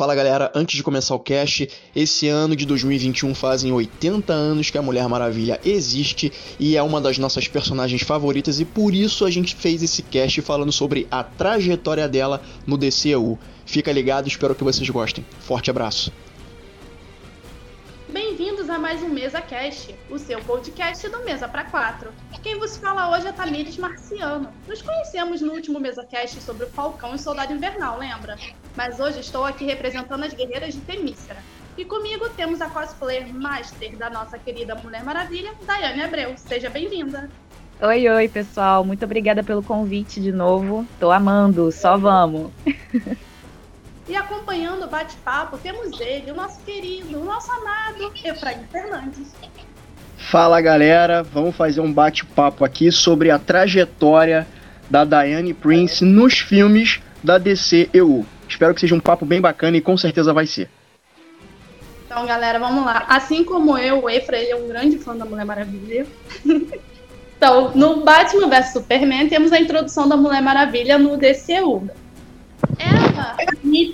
Fala galera, antes de começar o cast, esse ano de 2021 fazem 80 anos que a Mulher Maravilha existe e é uma das nossas personagens favoritas e por isso a gente fez esse cast falando sobre a trajetória dela no DCU. Fica ligado, espero que vocês gostem. Forte abraço. A mais um Mesa Cast, o seu podcast do Mesa para Quatro. Quem vos fala hoje é Tamires Marciano. Nos conhecemos no último Mesa Cast sobre o Falcão e Soldado Invernal, lembra? Mas hoje estou aqui representando as guerreiras de Temícera. E comigo temos a cosplayer master da nossa querida Mulher Maravilha, Daiane Abreu. Seja bem-vinda. Oi, oi, pessoal. Muito obrigada pelo convite de novo. Tô amando, só vamos. E acompanhando o bate-papo, temos ele, o nosso querido, o nosso amado Efraim Fernandes. Fala galera, vamos fazer um bate-papo aqui sobre a trajetória da Diane Prince nos filmes da DCEU. Espero que seja um papo bem bacana e com certeza vai ser. Então, galera, vamos lá. Assim como eu, o Efraim é um grande fã da Mulher Maravilha. então, no Batman vs Superman, temos a introdução da Mulher Maravilha no DCU. Ela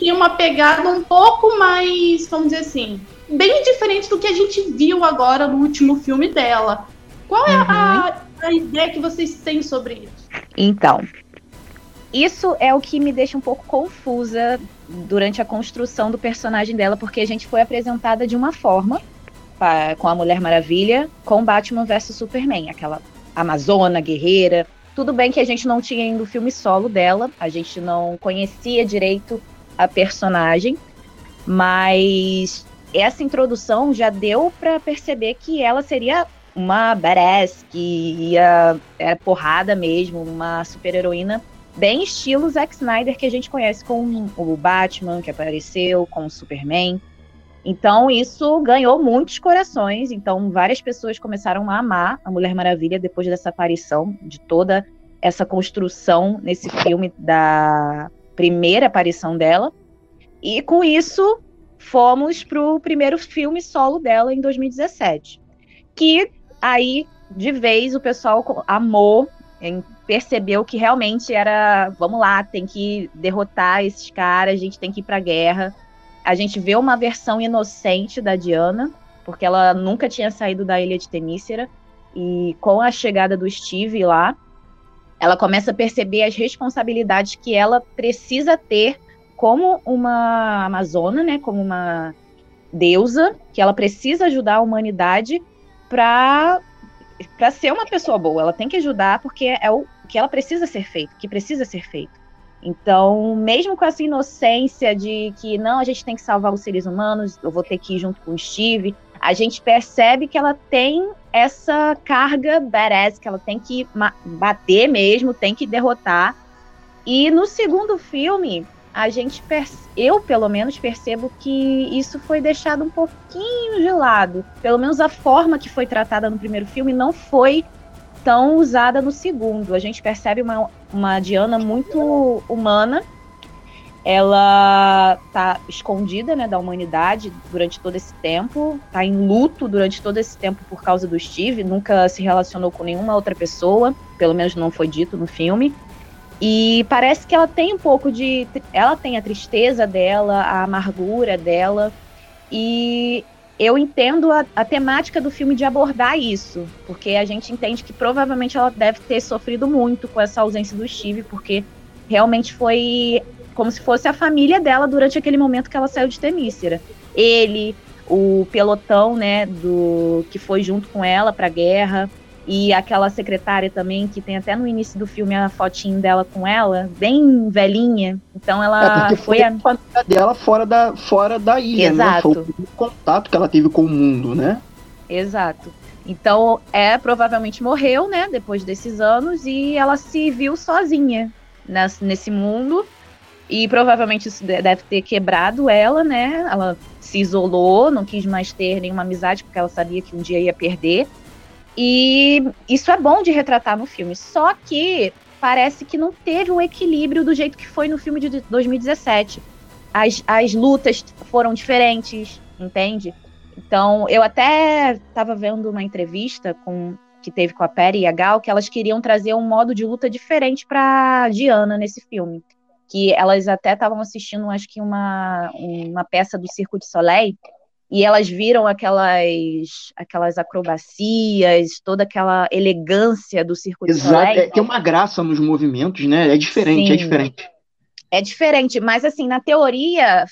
tem uma pegada um pouco mais, vamos dizer assim, bem diferente do que a gente viu agora no último filme dela. Qual é uhum. a, a ideia que vocês têm sobre isso? Então, isso é o que me deixa um pouco confusa durante a construção do personagem dela, porque a gente foi apresentada de uma forma pra, com a Mulher Maravilha, com Batman vs Superman, aquela amazona, guerreira. Tudo bem que a gente não tinha ainda o filme solo dela, a gente não conhecia direito a personagem, mas essa introdução já deu para perceber que ela seria uma badass, que ia era porrada mesmo, uma super heroína bem estilo Zack Snyder que a gente conhece com o Batman que apareceu, com o Superman. Então isso ganhou muitos corações, então várias pessoas começaram a amar a Mulher Maravilha depois dessa aparição, de toda essa construção nesse filme da primeira aparição dela. E com isso fomos para o primeiro filme solo dela em 2017. Que aí, de vez, o pessoal amou, percebeu que realmente era, vamos lá, tem que derrotar esses caras, a gente tem que ir para a guerra. A gente vê uma versão inocente da Diana, porque ela nunca tinha saído da ilha de Temícera, e com a chegada do Steve lá, ela começa a perceber as responsabilidades que ela precisa ter como uma amazona, né, como uma deusa, que ela precisa ajudar a humanidade para para ser uma pessoa boa. Ela tem que ajudar porque é o que ela precisa ser feito, que precisa ser feito. Então, mesmo com essa inocência de que não, a gente tem que salvar os seres humanos, eu vou ter que ir junto com o Steve, a gente percebe que ela tem essa carga badass, que ela tem que bater mesmo, tem que derrotar. E no segundo filme, a gente eu pelo menos percebo que isso foi deixado um pouquinho de lado. Pelo menos a forma que foi tratada no primeiro filme não foi tão usada no segundo. A gente percebe uma, uma Diana muito humana. Ela tá escondida, né, da humanidade durante todo esse tempo, tá em luto durante todo esse tempo por causa do Steve, nunca se relacionou com nenhuma outra pessoa, pelo menos não foi dito no filme. E parece que ela tem um pouco de. Ela tem a tristeza dela, a amargura dela. E eu entendo a, a, temática do filme de abordar isso, porque a gente entende que provavelmente ela deve ter sofrido muito com essa ausência do Steve, porque realmente foi como se fosse a família dela durante aquele momento que ela saiu de Temícera. Ele, o pelotão, né, do que foi junto com ela para a guerra, e aquela secretária também, que tem até no início do filme a fotinho dela com ela, bem velhinha. Então ela é foi, foi a família dela fora da, fora da ilha, Exato. né? Foi o contato que ela teve com o mundo, né? Exato. Então, é, provavelmente morreu, né, depois desses anos, e ela se viu sozinha nesse, nesse mundo. E provavelmente isso deve ter quebrado ela, né? Ela se isolou, não quis mais ter nenhuma amizade, porque ela sabia que um dia ia perder. E isso é bom de retratar no filme. Só que parece que não teve um equilíbrio do jeito que foi no filme de 2017. As, as lutas foram diferentes, entende? Então, eu até estava vendo uma entrevista com que teve com a Perry e a Gal, que elas queriam trazer um modo de luta diferente para Diana nesse filme. que elas até estavam assistindo, acho que uma, uma peça do Circo de Soleil, e elas viram aquelas aquelas acrobacias, toda aquela elegância do Circo Exato. de Soleil. É, tem uma graça nos movimentos, né? É diferente, é Sim. é diferente. É diferente, mas assim, na teoria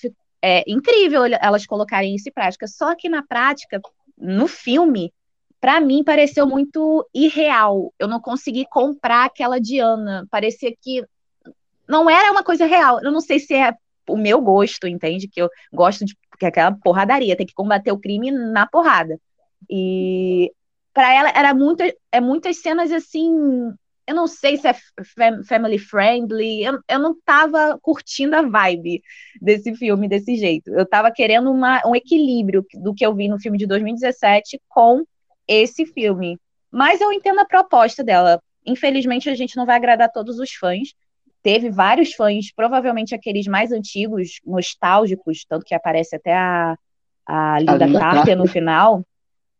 é incrível elas colocarem isso em prática, só que na prática, no filme, para mim pareceu muito irreal. Eu não consegui comprar aquela Diana, parecia que não era uma coisa real. Eu não sei se é o meu gosto, entende? Que eu gosto de que é aquela porradaria, tem que combater o crime na porrada. E para ela era muito, é muitas cenas assim, eu não sei se é family friendly, eu, eu não tava curtindo a vibe desse filme desse jeito. Eu tava querendo uma, um equilíbrio do que eu vi no filme de 2017 com esse filme. Mas eu entendo a proposta dela. Infelizmente, a gente não vai agradar todos os fãs. Teve vários fãs, provavelmente aqueles mais antigos, nostálgicos, tanto que aparece até a, a Linda Carter no final,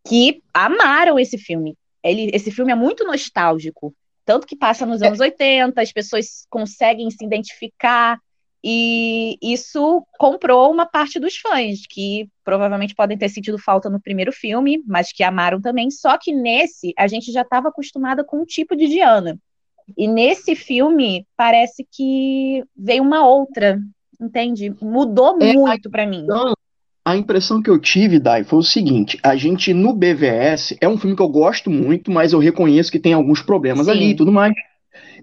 que amaram esse filme. Ele, esse filme é muito nostálgico, tanto que passa nos anos 80, as pessoas conseguem se identificar, e isso comprou uma parte dos fãs, que provavelmente podem ter sentido falta no primeiro filme, mas que amaram também. Só que nesse, a gente já estava acostumada com um tipo de Diana. E nesse filme, parece que veio uma outra, entende? Mudou é, muito para mim. Então, a impressão que eu tive, Dai, foi o seguinte: a gente no BVS é um filme que eu gosto muito, mas eu reconheço que tem alguns problemas Sim. ali e tudo mais.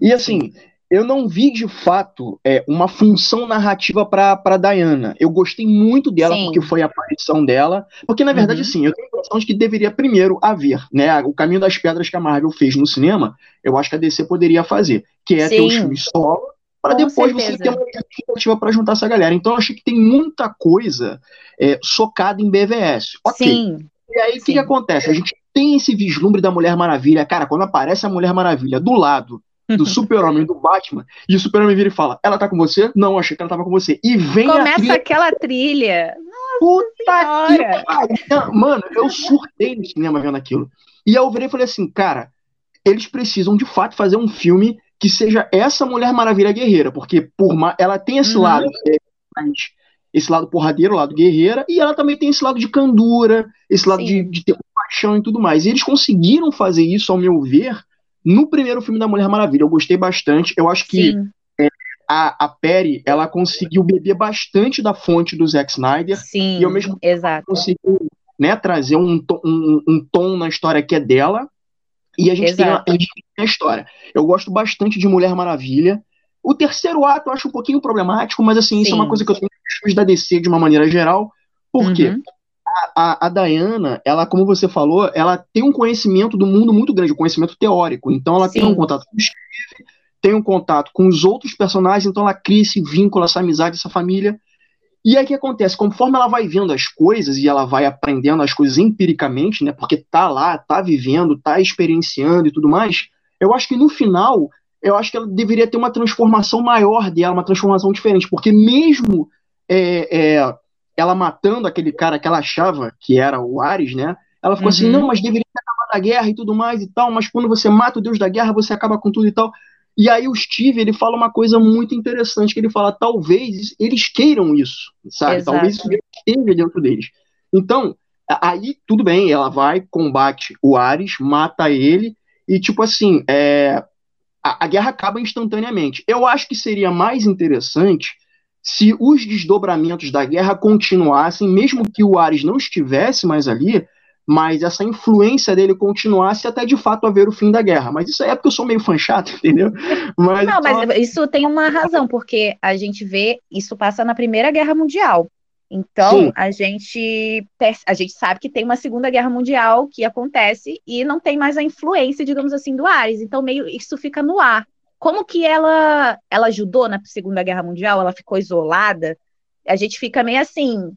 E assim, eu não vi de fato é, uma função narrativa para Diana. Eu gostei muito dela sim. porque foi a aparição dela. Porque, na verdade, uhum. sim, eu tenho a impressão de que deveria primeiro haver, né? O caminho das pedras que a Marvel fez no cinema, eu acho que a DC poderia fazer, que é sim. ter os filmes solo, para depois certeza. você ter uma justificativa para juntar essa galera. Então, eu achei que tem muita coisa é, socada em BVS. Ok. Sim. E aí, o que, que acontece? A gente tem esse vislumbre da Mulher Maravilha. Cara, quando aparece a Mulher Maravilha do lado do Super-Homem do Batman, e o Super-Homem vira e fala: Ela tá com você? Não, achei que ela tava com você. E vem Começa trilha... aquela trilha. Puta que pariu. Mano, eu surtei no cinema vendo aquilo. E eu virei e falei assim: Cara, eles precisam de fato fazer um filme que seja essa Mulher Maravilha guerreira, porque por ma... ela tem esse Uhum. lado, é, esse lado porradeiro, o lado guerreira, e ela também tem esse lado de candura, esse lado de, de ter paixão e tudo mais. E eles conseguiram fazer isso, ao meu ver, no primeiro filme da Mulher Maravilha. Eu gostei bastante. Eu acho que Sim, a, a Perry, ela conseguiu beber bastante da fonte do Zack Snyder, sim, e ao mesmo exato. conseguiu né, trazer um, to- um, um tom na história que é dela, e a gente, tem a, a gente tem a história. Eu gosto bastante de Mulher Maravilha. O terceiro ato eu acho um pouquinho problemático, mas assim, isso é uma Sim. coisa que eu tenho os filmes da DC de uma maneira geral. Por quê? A, a Diana, ela, como você falou, ela tem um conhecimento do mundo muito grande, um conhecimento teórico. Então ela tem Sim. um contato com o Steve, tem um contato com os outros personagens, então ela cria esse vínculo, essa amizade, essa família. E aí o que acontece? Conforme ela vai vendo as coisas e ela vai aprendendo as coisas empiricamente, né? Porque tá lá, tá vivendo, tá experienciando e tudo mais, eu acho que no final, eu acho que ela deveria ter uma transformação maior dela, uma transformação diferente, porque mesmo é, é, ela matando aquele cara que ela achava que era o Ares, né? Ela ficou assim, Uhum. não, mas deveria ter acabado a guerra e tudo mais e tal, mas quando você mata o deus da guerra, você acaba com tudo e tal. E aí o Steve, ele fala uma coisa muito interessante, que ele fala, talvez eles queiram isso, sabe? Exato. Talvez isso esteja dentro deles. Então, aí tudo bem, ela vai, combate o Ares, mata ele, e tipo assim, é, a, a guerra acaba instantaneamente. Eu acho que seria mais interessante se os desdobramentos da guerra continuassem, mesmo que o Ares não estivesse mais ali, mas essa influência dele continuasse até de fato haver o fim da guerra. Mas isso aí é porque eu sou meio fã chato, entendeu? Mas, Não, mas isso tem uma razão, porque a gente vê, isso passa na Primeira Guerra Mundial. Então, Sim. a gente, a gente sabe que tem uma Segunda Guerra Mundial que acontece e não tem mais a influência, digamos assim, do Ares. Então, meio isso fica no ar. Como que ela, ela ajudou na Segunda Guerra Mundial? Ela ficou isolada? A gente fica meio assim,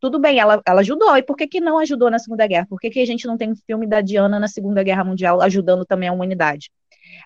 tudo bem, ela, ela ajudou. E por que, que não ajudou na Segunda Guerra? Por que, que a gente não tem um filme da Diana na Segunda Guerra Mundial ajudando também a humanidade?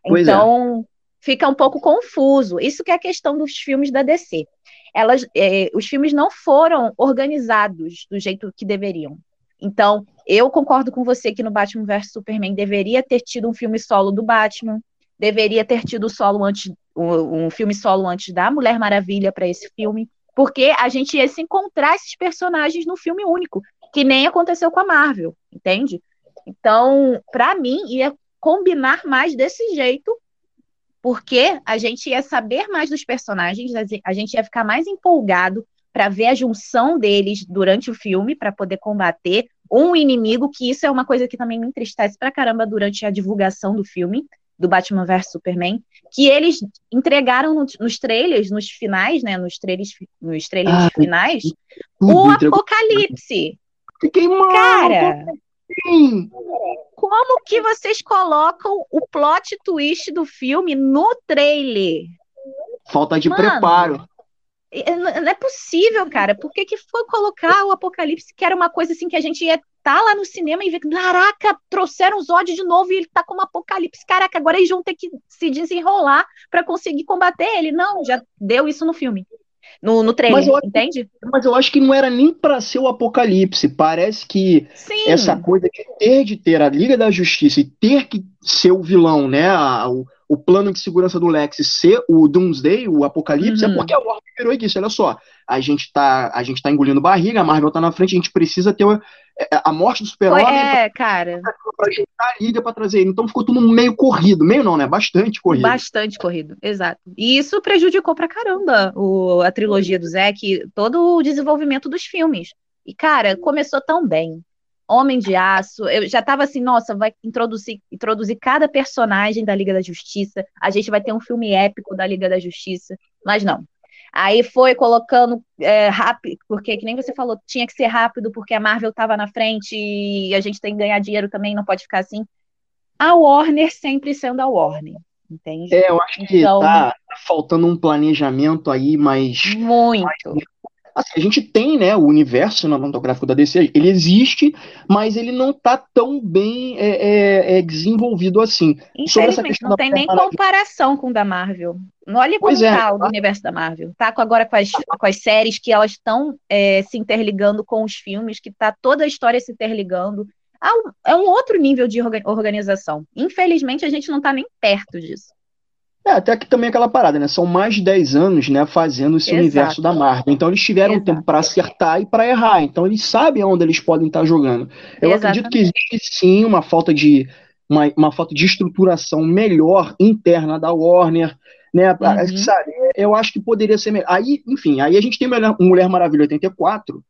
Pois é. Então, fica um pouco confuso. Isso que é a questão dos filmes da DC. Elas, é, os filmes não foram organizados do jeito que deveriam. Então, eu concordo com você que no Batman vs Superman deveria ter tido um filme solo do Batman. Deveria ter tido solo antes, um, filme solo antes da Mulher Maravilha para esse filme, porque a gente ia se encontrar esses personagens no filme único, que nem aconteceu com a Marvel, entende? Então, para mim, ia combinar mais desse jeito, porque a gente ia saber mais dos personagens, a gente ia ficar mais empolgado para ver a junção deles durante o filme, para poder combater um inimigo, que isso é uma coisa que também me entristece pra caramba durante a divulgação do filme, do Batman vs Superman, que eles entregaram no, nos trailers, nos finais, né, nos trailers, nos trailers ah, finais, o apocalipse. Fiquei mal. Cara, como que vocês colocam o plot twist do filme no trailer? Falta de Mano, preparo. Não é possível, cara. Por que, que foi colocar o Apocalipse, que era uma coisa assim que a gente ia tá lá no cinema e ver que, caraca, trouxeram os Zod de novo e ele tá como Apocalipse. Caraca, agora eles vão ter que se desenrolar para conseguir combater ele. Não, já deu isso no filme. No, no trailer, mas acho, entende? Mas eu acho que não era nem para ser o apocalipse. Parece que Sim. essa coisa de ter de ter a Liga da Justiça e ter que ser o vilão, né? A, o, o plano de segurança do Lex ser o Doomsday, o Apocalipse, é uhum. é porque a Warner virou isso. Olha só, a gente tá, a gente tá engolindo barriga, a Marvel tá na frente, a gente precisa ter a, é, a morte do super-homem é, cara. pra juntar a liga pra trazer ele. Então ficou tudo meio corrido. Meio não, né? Bastante corrido. Bastante corrido, exato. E isso prejudicou pra caramba o, a trilogia do Zack, todo o desenvolvimento dos filmes. E, cara, começou tão bem. Homem de Aço. Eu já tava assim, nossa, vai introduzir, introduzir cada personagem da Liga da Justiça. A gente vai ter um filme épico da Liga da Justiça. Mas não. Aí foi colocando é, rápido, porque que nem você falou, tinha que ser rápido, porque a Marvel tava na frente e a gente tem que ganhar dinheiro também, não pode ficar assim. A Warner sempre sendo a Warner. Entende? É, eu acho que então, tá faltando um planejamento aí mais. Muito. Mais Assim, a gente tem, né, o universo cinematográfico da DC, ele existe, mas ele não está tão bem é, é, é, desenvolvido assim. Infelizmente, não tem nem comparação com o da Marvel. Olha como está é, o universo da Marvel. Tá agora com as, com as séries que elas estão é, se interligando com os filmes, que tá toda a história se interligando. É um outro nível de organização. Infelizmente, a gente não está nem perto disso. É, até que também aquela parada, né? São mais de 10 anos, né, fazendo esse Exato. universo da Marvel. Então eles tiveram Exato. tempo para acertar e para errar. Então eles sabem onde eles podem estar jogando. Eu Exatamente. acredito que existe sim uma falta de uma, uma falta de estruturação melhor interna da Warner, né? Uhum. Sabe? Eu acho que poderia ser melhor. Aí, enfim, aí a gente tem Mulher, Mulher Maravilha 84,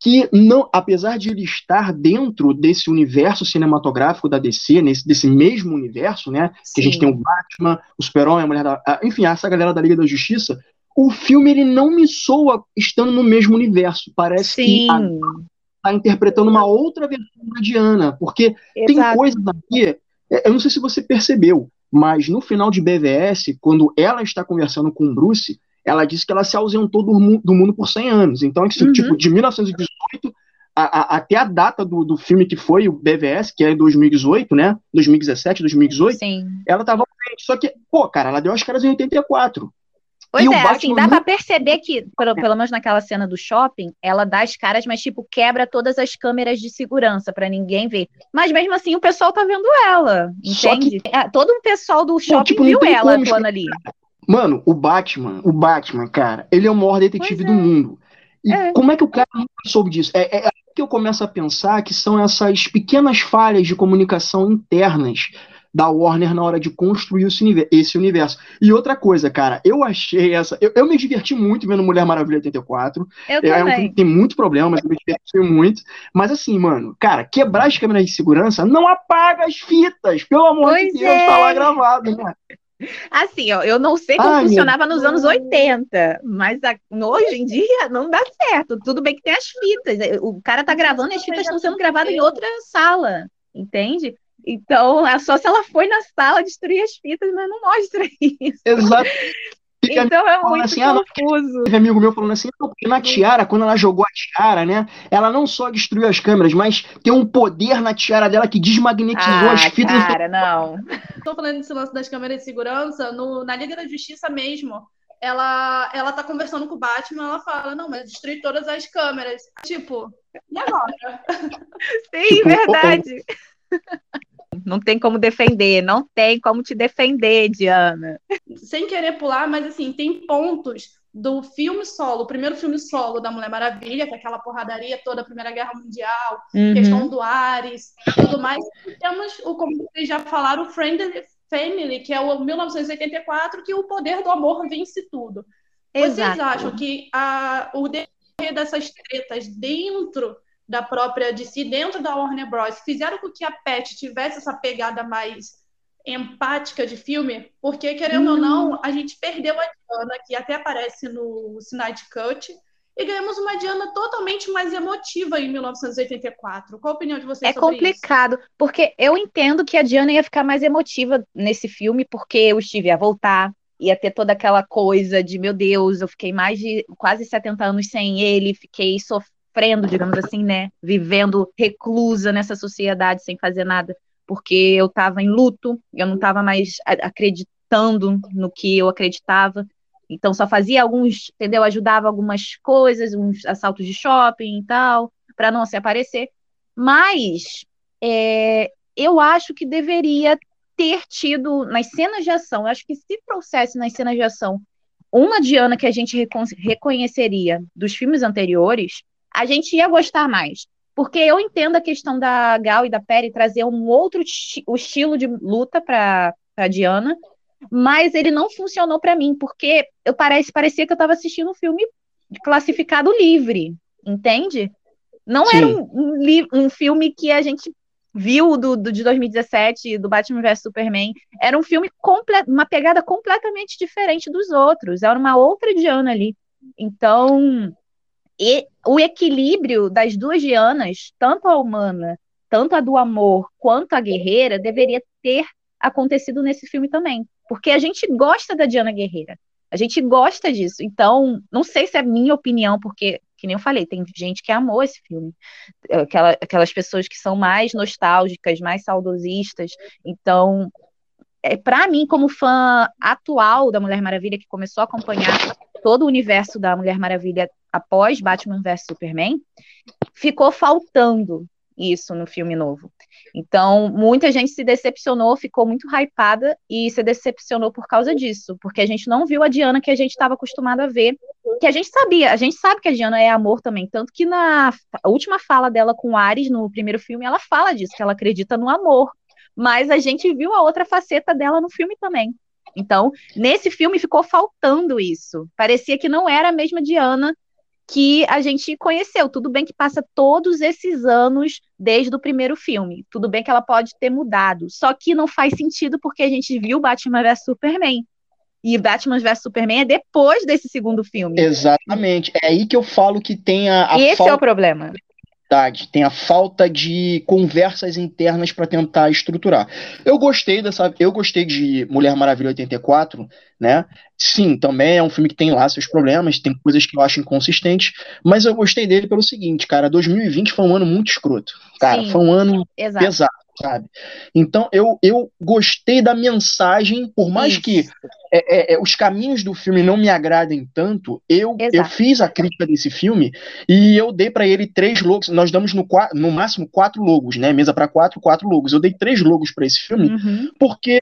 que não, apesar de ele estar dentro desse universo cinematográfico da DC, nesse, desse mesmo universo, né? Sim. Que a gente tem o Batman, o Super-Homem, a Mulher da, enfim, essa galera da Liga da Justiça, o filme ele não me soa estando no mesmo universo. Parece Sim. que está interpretando uma outra versão da Diana, porque Exato. tem coisas aqui, é, eu não sei se você percebeu, mas no final de BVS, quando ela está conversando com o Bruce, ela disse que ela se ausentou do, mu do mundo por 100 anos. Então, assim, uhum. tipo, de 1918 a, a, até a data do, do filme que foi o BVS, que é em 2018, né? 2017, 2018, Sim. ela tava Só que, pô, cara, ela deu as caras em 84. Pois e é, assim, dá pra perceber que, pelo, pelo menos naquela cena do shopping, ela dá as caras, mas, tipo, quebra todas as câmeras de segurança para ninguém ver. Mas mesmo assim, o pessoal tá vendo ela, entende? Que... É, todo o pessoal do shopping tipo, viu ela atuando ali. Mano, o Batman, o Batman, cara, ele é o maior detetive é. do mundo. E é. como é que o cara nunca soube disso? É, é, é que eu começo a pensar que são essas pequenas falhas de comunicação internas da Warner na hora de construir esse universo. E outra coisa, cara, eu achei essa. Eu, eu me diverti muito vendo Mulher Maravilha 84. Eu é, um filme que tem muito problema, mas eu me diverti muito. Mas assim, mano, cara, quebrar as câmeras de segurança não apaga as fitas. Pelo amor pois de Deus, é. tá lá gravado, né? Assim, ó, eu não sei como Ai, funcionava nos anos 80, mas a, hoje em dia não dá certo. Tudo bem que tem as fitas. É, o cara tá gravando e as fitas estão sendo gravadas em outra sala, entende? Então, é só se ela foi na sala destruir as fitas, mas não mostra isso. Exato. Então é muito assim, confuso. Ah, teve amigo meu falando assim, porque na tiara, quando ela jogou a tiara, né? Ela não só destruiu as câmeras, mas tem um poder na tiara dela que desmagnetizou ah, as fitas. Cara, não. Tô falando desse lance das câmeras de segurança, no, na Liga da Justiça mesmo. Ela, ela tá conversando com o Batman, ela fala, não, mas destruir todas as câmeras. Tipo, e agora? Sim, tipo, verdade. Não tem como defender, não tem como te defender, Diana. Sem querer pular, mas assim, tem pontos do filme solo, o primeiro filme solo da Mulher Maravilha, que é aquela porradaria toda, a Primeira Guerra Mundial, uhum. questão do Ares, tudo mais. E temos, o, como vocês já falaram, o Friendly Family, que é o 1984, que o poder do amor vence tudo. Exato. Vocês acham que a, o decorrer dessas tretas dentro da própria DC, dentro da Warner Bros., fizeram com que a Pet tivesse essa pegada mais empática de filme, porque, querendo hum. ou não, a gente perdeu a Diana, que até aparece no Snyder Cut, e ganhamos uma Diana totalmente mais emotiva em 1984. Qual a opinião de vocês é sobre complicado, isso? porque eu entendo que a Diana ia ficar mais emotiva nesse filme, porque o Steve ia voltar, ia ter toda aquela coisa de, meu Deus, eu fiquei mais de quase 70 anos sem ele, fiquei sofrendo, digamos assim, né? Vivendo reclusa nessa sociedade sem fazer nada porque eu estava em luto, eu não estava mais acreditando no que eu acreditava. Então só fazia alguns, entendeu? Ajudava algumas coisas, uns assaltos de shopping e tal, para não se aparecer. Mas é, eu acho que deveria ter tido nas cenas de ação. Eu acho que se trouxesse nas cenas de ação uma Diana que a gente reconheceria dos filmes anteriores, a gente ia gostar mais. Porque eu entendo a questão da Gal e da Perry trazer um outro o estilo de luta para a Diana, mas ele não funcionou para mim, porque eu parece, parecia que eu estava assistindo um filme classificado livre, entende? Não Sim. era um, um, um, filme que a gente viu do, do, de 2017, do Batman vs Superman. Era um filme, uma pegada completamente diferente dos outros. Era uma outra Diana ali. Então, e o equilíbrio das duas Dianas, tanto a humana, tanto a do amor, quanto a guerreira, deveria ter acontecido nesse filme também. Porque a gente gosta da Diana Guerreira. A gente gosta disso. Então, não sei se é minha opinião, porque, que nem eu falei, tem gente que amou esse filme. Aquela, aquelas pessoas que são mais nostálgicas, mais saudosistas. Então, é, para mim, como fã atual da Mulher Maravilha, que começou a acompanhar todo o universo da Mulher Maravilha após Batman vs Superman, ficou faltando isso no filme novo. Então, muita gente se decepcionou, ficou muito hypada e se decepcionou por causa disso, porque a gente não viu a Diana que a gente estava acostumado a ver, que a gente sabia, a gente sabe que a Diana é amor também, tanto que na última fala dela com Ares no primeiro filme, ela fala disso, que ela acredita no amor, mas a gente viu a outra faceta dela no filme também. Então, nesse filme ficou faltando isso. Parecia que não era a mesma Diana que a gente conheceu. Tudo bem que passa todos esses anos desde o primeiro filme. Tudo bem que ela pode ter mudado. Só que não faz sentido porque a gente viu Batman vs Superman. E Batman vs Superman é depois desse segundo filme. Exatamente. É aí que eu falo que tem a. a Esse falta... é o problema tem a falta de conversas internas para tentar estruturar. Eu gostei dessa, eu gostei de Mulher Maravilha 84, né? Sim, também é um filme que tem lá seus problemas, tem coisas que eu acho inconsistentes, mas eu gostei dele pelo seguinte, cara, 2020 foi um ano muito escroto. Cara, Sim, foi um ano exato. pesado sabe? Então eu, eu gostei da mensagem, por mais Isso. que é, é, é, os caminhos do filme não me agradem tanto, eu, eu fiz a crítica desse filme e eu dei para ele três logos. Nós damos no, no máximo quatro logos, né? Mesa para quatro, quatro logos. Eu dei três logos para esse filme uhum. porque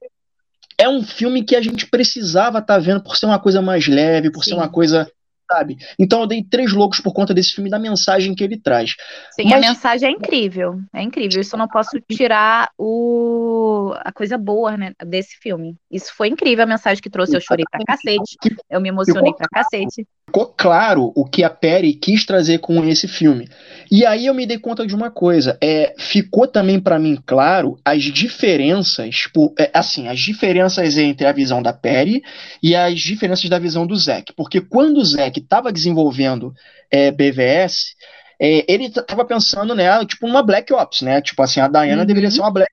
é um filme que a gente precisava estar tá vendo por ser uma coisa mais leve, por Sim. ser uma coisa sabe? Então eu dei três loucos por conta desse filme da mensagem que ele traz. Sim, Mas... a mensagem é incrível, é incrível. Isso eu não posso tirar o a coisa boa né, desse filme. Isso foi incrível a mensagem que trouxe. Eu chorei pra cacete, eu me emocionei pra cacete. Ficou claro o que a Perry quis trazer com esse filme. E aí eu me dei conta de uma coisa, é, ficou também para mim claro as diferenças, por, é, assim, as diferenças entre a visão da Perry e as diferenças da visão do Zack. Porque quando o Zack estava desenvolvendo é, BVS, é, ele estava pensando, né, tipo uma Black Ops, né? Tipo assim, a Diana uhum. deveria ser uma Black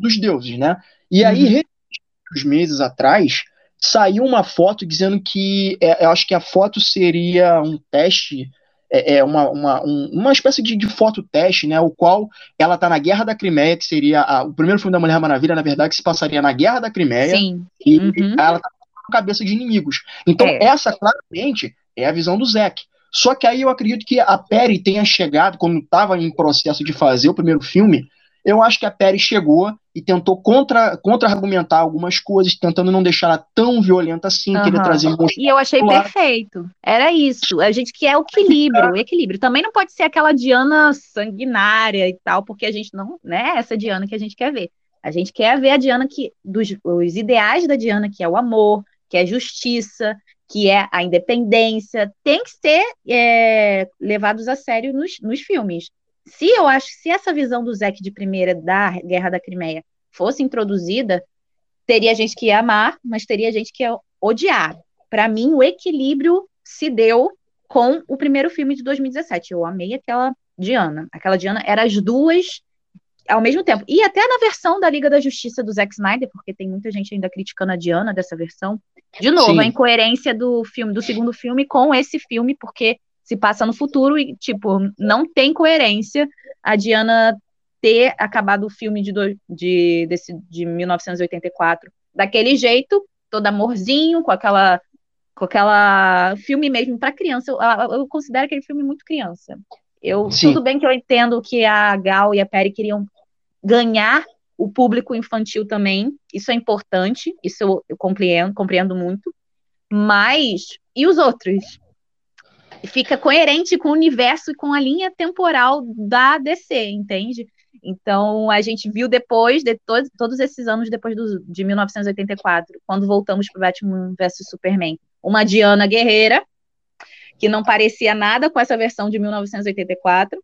dos deuses, né? E uhum. aí, meses atrás, saiu uma foto dizendo que é, eu acho que a foto seria um teste é, é uma, uma, um, uma espécie de, de foto-teste, né, o qual ela tá na Guerra da Crimeia, que seria a, o primeiro filme da Mulher Maravilha, na verdade, que se passaria na Guerra da Crimeia, Sim. e uhum. ela tá com cabeça de inimigos. Então, é. essa, claramente, é a visão do Zack. Só que aí eu acredito que a Perry tenha chegado, quando estava em processo de fazer o primeiro filme, Eu acho que a Perry chegou e tentou contra, contra-argumentar algumas coisas, tentando não deixar ela tão violenta assim, Aham. querer trazer um E eu achei perfeito. Era isso. A gente quer o equilíbrio, o equilíbrio. Também não pode ser aquela Diana sanguinária e tal, porque a gente não, né, é essa Diana que a gente quer ver. A gente quer ver a Diana que dos os ideais da Diana, que é o amor, que é justiça, que é a independência, tem que ser é, levados a sério nos, nos filmes. Se eu acho, se essa visão do Zack de primeira da Guerra da Crimeia fosse introduzida, teria gente que ia amar, mas teria gente que ia odiar. Para mim, o equilíbrio se deu com o primeiro filme de 2017. Eu amei aquela Diana. Aquela Diana era as duas ao mesmo tempo. E até na versão da Liga da Justiça do Zack Snyder, porque tem muita gente ainda criticando a Diana dessa versão. De novo, Sim. a incoerência do filme, do segundo filme com esse filme, porque se passa no futuro e, tipo, não tem coerência a Diana ter acabado o filme de, do- de, desse, de 1984 daquele jeito, todo amorzinho, com aquela com aquela filme mesmo para criança. Eu, eu- considero aquele filme muito criança. Eu, Sim. tudo bem que eu entendo que a Gal e a Perry queriam ganhar o público infantil também. Isso é importante, isso eu, eu compreendo, compreendo muito. Mas e os outros? Fica coerente com o universo e com a linha temporal da DC, entende? Então, a gente viu depois, de to- todos esses anos depois do- de 1984, quando voltamos para Batman vs Superman, uma Diana guerreira, que não parecia nada com essa versão de 1984,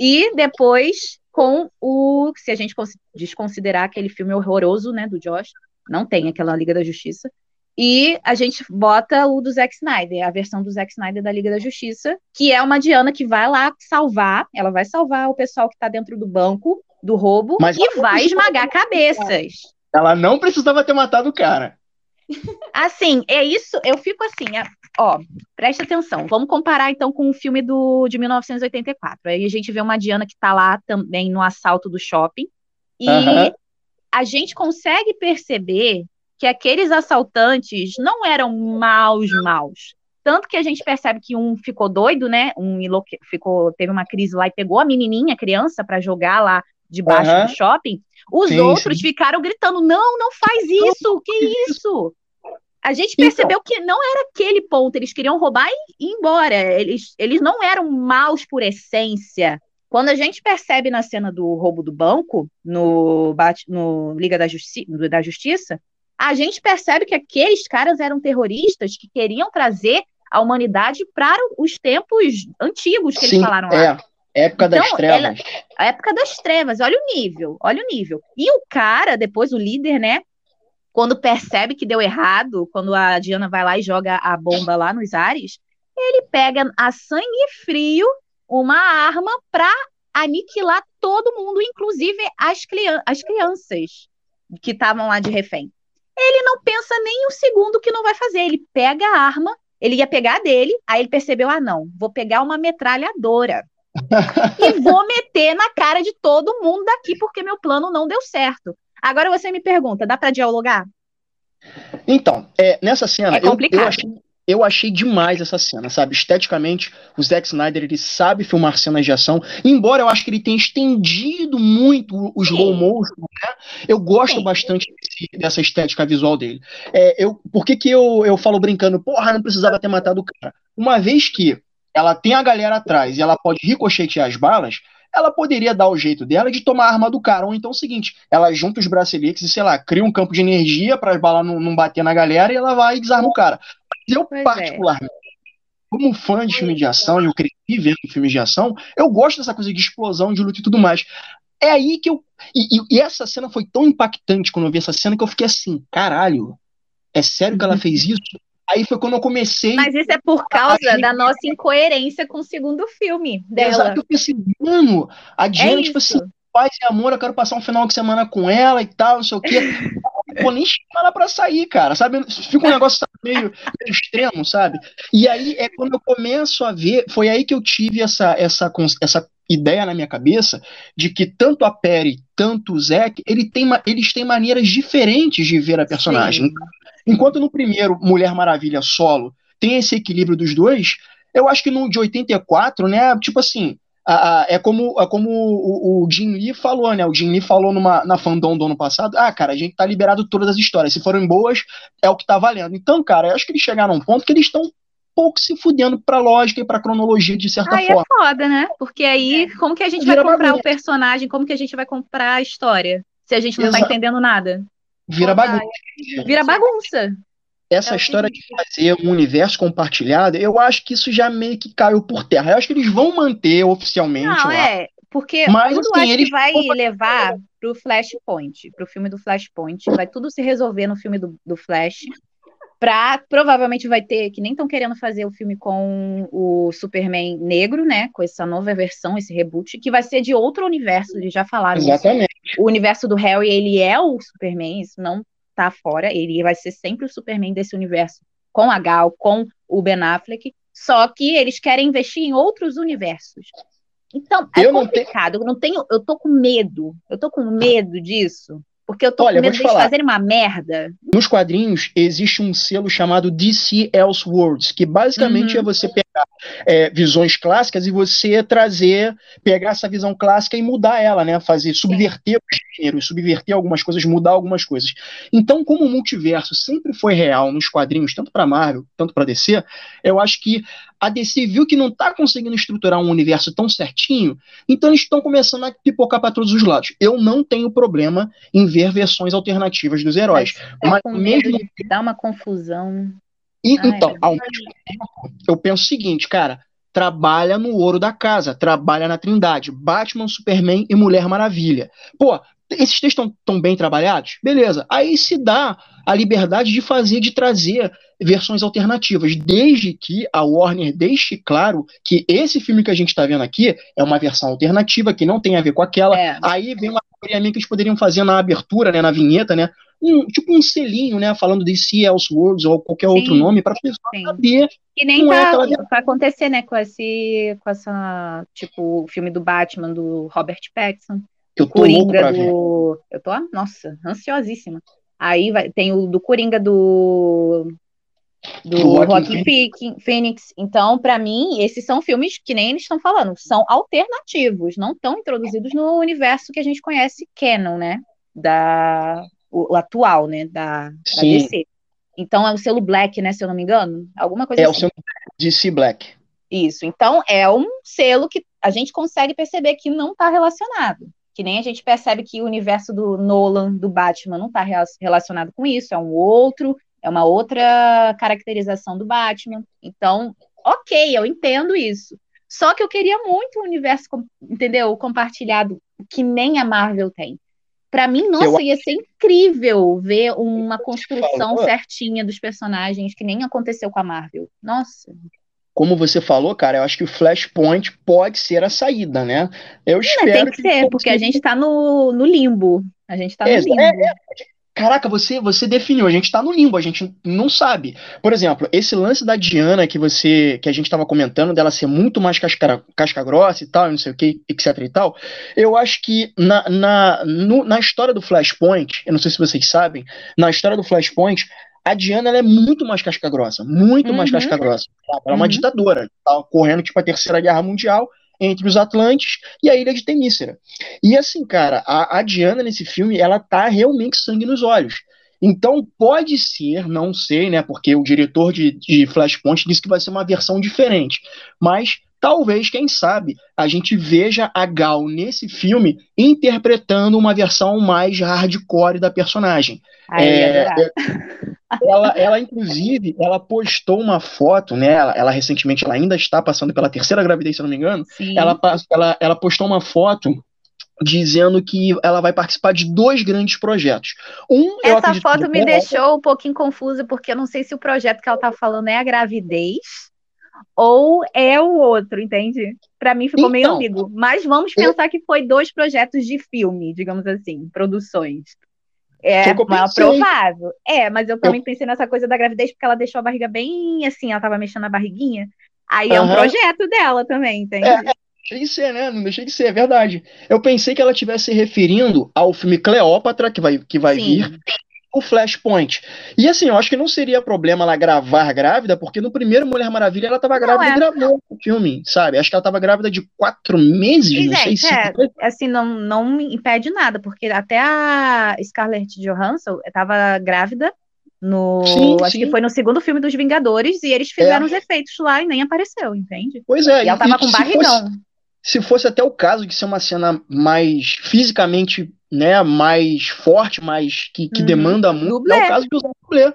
e depois com o, se a gente cons- desconsiderar aquele filme horroroso, né, do Josh, não tem aquela Liga da Justiça, e a gente bota o do Zack Snyder, a versão do Zack Snyder da Liga da Justiça, que é uma Diana que vai lá salvar, ela vai salvar o pessoal que tá dentro do banco do roubo Mas e vai esmagar cabeças. Ela não precisava ter matado o cara. Assim, é isso, eu fico assim, é- ó, presta atenção. Vamos comparar então com o filme do, de 1984. Aí a gente vê uma Diana que tá lá também no assalto do shopping. E a gente consegue perceber que aqueles assaltantes não eram maus, maus. Tanto que a gente percebe que um ficou doido, né? Um enlouque- ficou, teve uma crise lá e pegou a menininha, a criança, para jogar lá debaixo Aham. do shopping. Os Sim, outros sim. ficaram gritando: não, não faz isso, que isso? A gente Então. percebeu que não era aquele ponto, eles queriam roubar e ir embora. Eles, eles não eram maus por essência. Quando a gente percebe na cena do roubo do banco, no, no Liga da, Justi da Justiça, a gente percebe que aqueles caras eram terroristas que queriam trazer a humanidade para os tempos antigos que eles falaram lá. é. Época das Então, trevas. A época das trevas, olha o nível, olha o nível. E o cara, depois o líder, né? Quando percebe que deu errado, quando a Diana vai lá e joga a bomba lá nos ares, ele pega a sangue frio uma arma para aniquilar todo mundo, inclusive as, crian as crianças que estavam lá de refém. Ele não pensa nem um segundo que não vai fazer. Ele pega a arma, ele ia pegar a dele, aí ele percebeu: ah, não, vou pegar uma metralhadora e vou meter na cara de todo mundo daqui, porque meu plano não deu certo. Agora você me pergunta, dá pra dialogar? Então, é, nessa cena, É eu- eu, achei, eu achei demais essa cena, sabe? Esteticamente, o Zack Snyder, ele sabe filmar cenas de ação, embora eu acho que ele tenha estendido muito o slow Sim. motion, né? Eu gosto Sim. bastante desse- dessa estética visual dele. É, eu, por que que eu, eu falo brincando, porra, não precisava ter matado o cara? Uma vez que ela tem a galera atrás e ela pode ricochetear as balas, ela poderia dar o jeito dela de tomar a arma do cara. Ou então é o seguinte, ela junta os braceletes e, sei lá, cria um campo de energia para as balas não, não bater na galera e ela vai e desarma o cara. Mas eu, Pois é. particularmente, como fã de filme de ação, e eu cresci vendo filmes de ação, eu gosto dessa coisa de explosão, de luta e tudo mais. É aí que eu. E, e- e essa cena foi tão impactante quando eu vi essa cena que eu fiquei assim, caralho, é sério que ela fez isso? Aí foi quando eu comecei. Mas isso é por causa da nossa incoerência com o segudo filme dela. Exato, eu pensei, mano, a É Diana, tipo assim, paz e amor, eu quero passar um final de semana com ela e tal, não sei o quê. Pô, nem chama ela pra sair, cara, sabe? Fica um negócio sabe, meio, meio extremo, sabe? E aí é quando eu começo a ver, foi aí que eu tive essa, essa, essa ideia na minha cabeça de que tanto a Perry, tanto o Zack, ele tem, eles têm maneiras diferentes de ver a personagem. Sim. Enquanto no primeiro, Mulher Maravilha solo, tem esse equilíbrio dos dois, eu acho que no de 84, né, tipo assim, a, a, é como, é como o, o Jim Lee falou, né? O Jim Lee falou numa, na fandom do ano passado: ah, cara, a gente tá liberado todas as histórias. Se forem boas, é o que tá valendo. Então, cara, eu acho que eles chegaram a um ponto que eles estão pouco se fudendo pra lógica e pra cronologia, de certa aí forma. Aí é foda, né? Porque aí, como que a gente Vira vai comprar bagunça. o personagem? Como que a gente vai comprar a história? Se a gente não tá Exato. tá entendendo nada. Vira bagunça. Vira bagunça essa é história de fazer um universo compartilhado, eu acho que isso já meio que caiu por terra. Eu acho que eles vão manter oficialmente Não, lá. É, porque mas, tudo assim, acho que vai levar pro Flashpoint, pro filme do Flashpoint. Vai tudo se resolver no filme do, do Flash. Pra, provavelmente vai ter, que nem estão querendo fazer o filme com o Superman negro, né? Com essa nova versão, esse reboot, que vai ser de outro universo, eles já falaram. Exatamente. Isso. O universo do Harry, ele é o Superman, isso não tá fora, ele vai ser sempre o Superman desse universo, com a Gal, com o Ben Affleck, só que eles querem investir em outros universos. Então, é eu complicado, não tenho... não tenho, eu tô com medo, eu tô com medo disso, porque eu tô Olha, com medo de fazerem uma merda. Nos quadrinhos existe um selo chamado DC Elseworlds, que basicamente uhum. é você pegar é, visões clássicas e você trazer, pegar essa visão clássica e mudar ela, né? Fazer, subverter Sim. o gênero, subverter algumas coisas, mudar algumas coisas. Então, como o multiverso sempre foi real nos quadrinhos, tanto para Marvel, tanto para DC, eu acho que a DC viu que não está conseguindo estruturar um universo tão certinho, então eles estão começando a pipocar para todos os lados. Eu não tenho problema em ver versões alternativas dos heróis. É, mas, mas mesmo de dar uma confusão. E, Ai, então, ao mesmo tempo, eu penso o seguinte, cara, trabalha no ouro da casa, trabalha na Trindade, Batman, Superman e Mulher Maravilha. Pô, esses textos estão bem trabalhados? Beleza. Aí se dá a liberdade de fazer, de trazer versões alternativas, desde que a Warner deixe claro que esse filme que a gente está vendo aqui é uma versão alternativa, que não tem a ver com aquela. É. Aí vem uma categoria que eles poderiam fazer na abertura, né, na vinheta, né, um, tipo um selinho, né, falando de C. Elseworlds ou qualquer sim, outro nome, para pessoa sim. saber. Que nem tá, é aquela... vai acontecer, né, com esse, com essa, tipo, o filme do Batman, do Robert Pattinson. Eu tô Coringa do. Ver. Eu tô, nossa, ansiosíssima. Aí vai, tem o do Coringa do. Do, do Joaquin Phoenix. Então, para mim, esses são filmes que nem eles estão falando, são alternativos, não estão introduzidos no universo que a gente conhece canon, né? Da, o, o atual, né? Da, da DC. Então é o selo Black, né? Se eu não me engano. Alguma coisa é assim. É o selo DC Black. Isso. Então é um selo que a gente consegue perceber que não está relacionado. Que nem a gente percebe que o universo do Nolan, do Batman, não está relacionado com isso, é um outro, é uma outra caracterização do Batman. Então, ok, eu entendo isso. Só que eu queria muito um universo, entendeu? Compartilhado, que nem a Marvel tem. Para mim, nossa, eu... ia ser incrível ver uma construção certinha dos personagens, que nem aconteceu com a Marvel. Nossa como você falou, cara, eu acho que o Flashpoint pode ser a saída, né? Eu espero. Tem que, que ser, porque a gente tá no, no limbo. A gente tá no é, limbo. É, é. Caraca, você, você definiu, a gente tá no limbo, a gente não sabe. Por exemplo, esse lance da Diana que você que a gente estava comentando, dela ser muito mais casca, casca grossa e tal, não sei o que, etc e tal, eu acho que na, na, no, na história do Flashpoint, eu não sei se vocês sabem, na história do Flashpoint, a Diana é muito mais casca grossa, muito uhum. mais casca grossa. Ela é uma uhum. ditadora, tá correndo tipo a Terceira Guerra Mundial entre os Atlantes e a ilha de Temícera. E assim, cara, a, a Diana nesse filme, ela tá realmente sangue nos olhos. Então pode ser, não sei, né? Porque o diretor de, de Flashpoint disse que vai ser uma versão diferente. Mas talvez, quem sabe, a gente veja a Gal nesse filme interpretando uma versão mais hardcore da personagem. Ai, é, é ela, ela, inclusive, ela postou uma foto, né? Ela, ela, recentemente, ela ainda está passando pela terceira gravidez, se não me engano. Ela, ela, ela postou uma foto dizendo que ela vai participar de dois grandes projetos. Um, Essa foto me é deixou um pouquinho confusa, porque eu não sei se o projeto que ela está falando é a gravidez ou é o outro, entende? Para mim ficou então, meio ambíguo. Mas vamos pensar eu... que foi dois projetos de filme, digamos assim, produções. É provável. É, mas eu também eu... pensei nessa coisa da gravidez, porque ela deixou a barriga bem assim, ela tava mexendo a barriguinha. Aí uhum. é um projeto dela também, entende? É, deixei de ser, né? Não deixei de ser, é verdade. Eu pensei que ela estivesse se referindo ao filme Cleópatra, que vai, que vai vir, o Flashpoint. E assim, eu acho que não seria problema ela gravar grávida, porque no primeiro Mulher Maravilha ela tava grávida é. e gravou o filme, sabe? Acho que ela tava grávida de quatro meses, E, não sei gente, se. é, assim, não, não impede nada, porque até a Scarlett Johansson estava grávida no. Sim, acho sim. que foi no segundo filme dos Vingadores, e eles fizeram os efeitos lá e nem apareceu, entende? Pois é, E ela tava e com barrigão. fosse- se fosse até o caso de ser uma cena mais fisicamente, né, mais forte, mais que, que Uhum. demanda muito, Dublê. é o caso de usar dublê.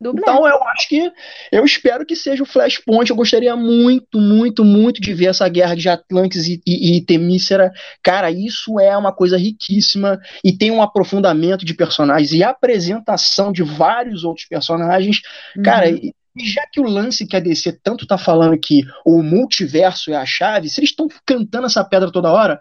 Dublê. Então eu acho que eu espero que seja o Flashpoint. Eu gostaria muito, muito, muito de ver essa guerra de Atlantis e, e, e Temícera. Cara, isso é uma coisa riquíssima e tem um aprofundamento de personagens e apresentação de vários outros personagens. Cara, Uhum. e e já que o lance que a DC tanto tá falando que o multiverso é a chave, se eles estão cantando essa pedra toda hora,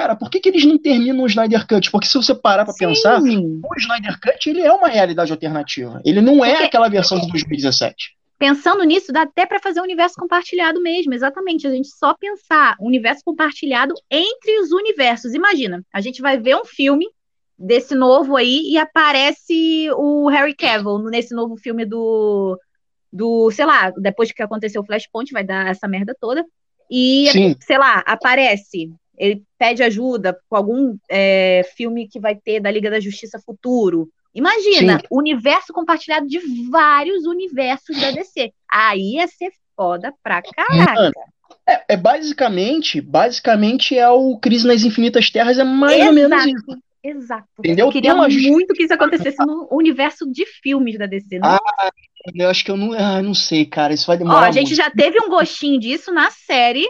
cara, por que, que eles não terminam o Snyder Cut? Porque se você parar pra pensar, Sim. o Snyder Cut ele é uma realidade alternativa. Ele não é Porque- aquela versão de 2017. Pensando nisso, dá até para fazer um universo compartilhado mesmo, exatamente. A gente só pensar universo compartilhado entre os universos. Imagina, a gente vai ver um filme desse novo aí e aparece o Harry Cavill nesse novo filme do, do, sei lá, depois que aconteceu o Flashpoint, vai dar essa merda toda. E, Sim. sei lá, aparece, ele pede ajuda com algum é, filme que vai ter da Liga da Justiça futuro. Imagina, Sim. universo compartilhado de vários universos da DC. Aí ia ser foda pra caraca. É, é basicamente, basicamente é o Crise nas Infinitas Terras, é mais ou menos Exato. isso. Exato. Entendeu? Eu queria uma muito que isso acontecesse no universo de filmes da DC. Não? Ah, Eu acho que eu não, ah, não sei, cara, isso vai Ó, demorar a gente muito. já teve um gostinho disso na série,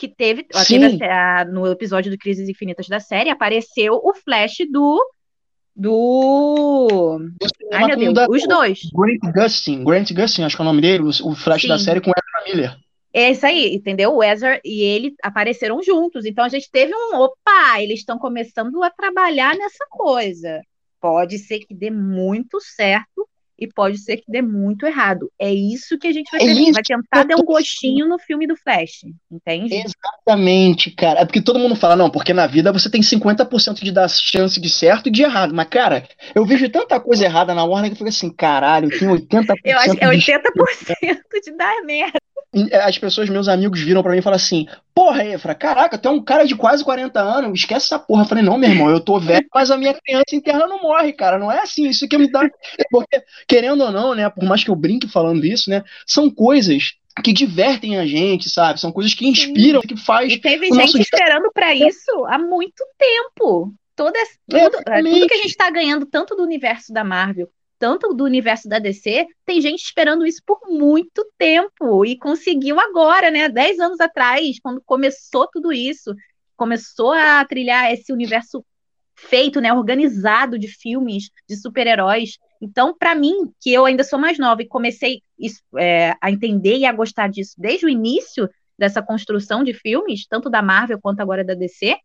que teve, teve a- a- no episódio do Crises Infinitas da série, apareceu o Flash do. Do. Ai, meu Deus, da- os dois. Grant Gustin, Grant Gustin, acho que é o nome dele, o, o Flash Sim. da série com Ezra Miller. É isso aí, entendeu? O Ezra e ele apareceram juntos. Então a gente teve um. Opa, eles estão começando a trabalhar nessa coisa. Pode ser que dê muito certo e pode ser que dê muito errado. É isso que a gente vai, É ter- vai tentar dar um gostinho no filme do Flash, entende? Exatamente, cara. É porque todo mundo fala, não, porque na vida você tem 50% de dar chance de certo e de errado. Mas, cara, eu vejo tanta coisa errada na Warner que eu fico assim, caralho, tem 80% Eu acho que é de 80% de dar merda. É, As pessoas, meus amigos, viram pra mim e falaram assim: Porra, Efra, caraca, tu é um cara de quase 40 anos, esquece essa porra. Eu falei: Não, meu irmão, eu tô velho, mas a minha criança interna não morre, cara. Não é assim, isso que me dá. Porque, querendo ou não, né, por mais que eu brinque falando isso, né, são coisas que divertem a gente, sabe? São coisas que inspiram, que faz. E teve o nosso gente esperando pra isso há muito tempo. Toda, É, tudo, é, tudo que a gente tá ganhando, tanto do universo da Marvel, tanto do universo da DC, tem gente esperando isso por muito tempo e conseguiu agora, né? Dez anos atrás, quando começou tudo isso, começou a trilhar esse universo feito, né, organizado de filmes de super-heróis. Então, pra mim, que eu ainda sou mais nova e comecei isso, é, a entender e a gostar disso desde o início dessa construção de filmes, tanto da Marvel quanto agora da DC,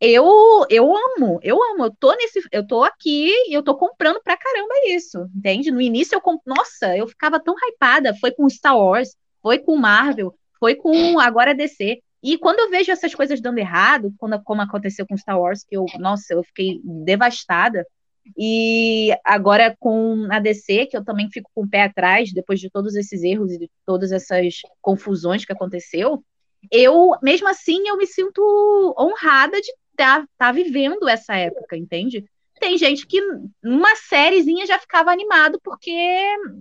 eu eu amo, eu amo, eu tô nesse, eu tô aqui e eu tô comprando pra caramba isso, entende? No início eu, comp... nossa, eu ficava tão hypada, foi com Star Wars, foi com Marvel, foi com agora DC. E quando eu vejo essas coisas dando errado, quando, como aconteceu com Star Wars, que eu, nossa, eu fiquei devastada. E agora com a DC, que eu também fico com o pé atrás, depois de todos esses erros e de todas essas confusões que aconteceu, eu, mesmo assim, eu me sinto honrada de estar tá, vivendo essa época, entende? Tem gente que numa sériezinha já ficava animado porque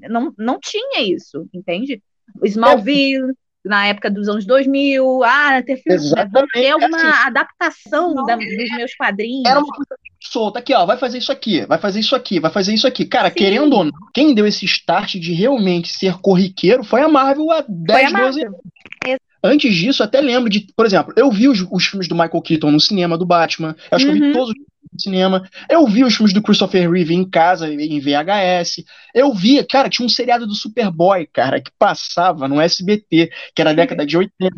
não, não tinha isso, entende? Smallville, na época dos anos 2000, ah, ter, filme, Exatamente, ter alguma assim. adaptação da, dos meus quadrinhos. Era uma coisa solta aqui, ó, vai fazer isso aqui, vai fazer isso aqui, vai fazer isso aqui. Cara, Sim. querendo ou não, quem deu esse start de realmente ser corriqueiro foi a Marvel há 10, Foi a 12 Marvel. Antes disso, até lembro de, por exemplo, eu vi os, os filmes do Michael Keaton no cinema do Batman. Eu acho que eu vi Uhum. todos os cinema. Eu vi os filmes do Christopher Reeve em casa, em VHS. Eu vi, cara, tinha um seriado do Superboy, cara, que passava no SBT, que era a década de 80.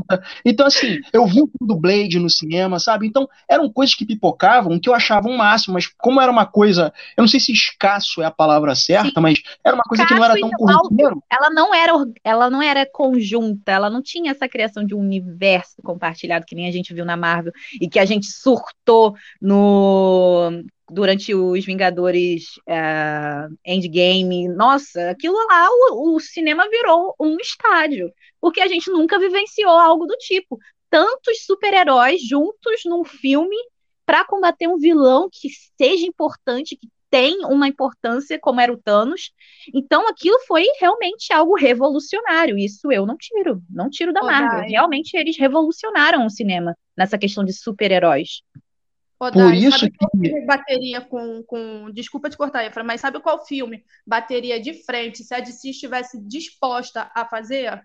Então, assim, eu vi o filme do Blade no cinema, sabe? Então, eram coisas que pipocavam que eu achava um máximo, mas como era uma coisa, eu não sei se escasso é a palavra certa, mas era uma coisa que não era tão Escasso corriqueiro. ela não era ela não era conjunta, ela não tinha essa criação de um universo compartilhado que nem a gente viu na Marvel e que a gente surtou no no durante os Vingadores uh, Endgame, nossa, aquilo lá, o, o, cinema virou um estádio, porque a gente nunca vivenciou algo do tipo. Tantos super-heróis juntos num filme para combater um vilão que seja importante, que tem uma importância, como era o Thanos. Então, aquilo foi realmente algo revolucionário. Isso eu não tiro, não tiro da Marvel. Realmente, eles revolucionaram o cinema nessa questão de super-heróis. Por isso que bateria com, com. Desculpa te cortar, Efra, mas sabe qual filme bateria de frente se a DC estivesse disposta a fazer?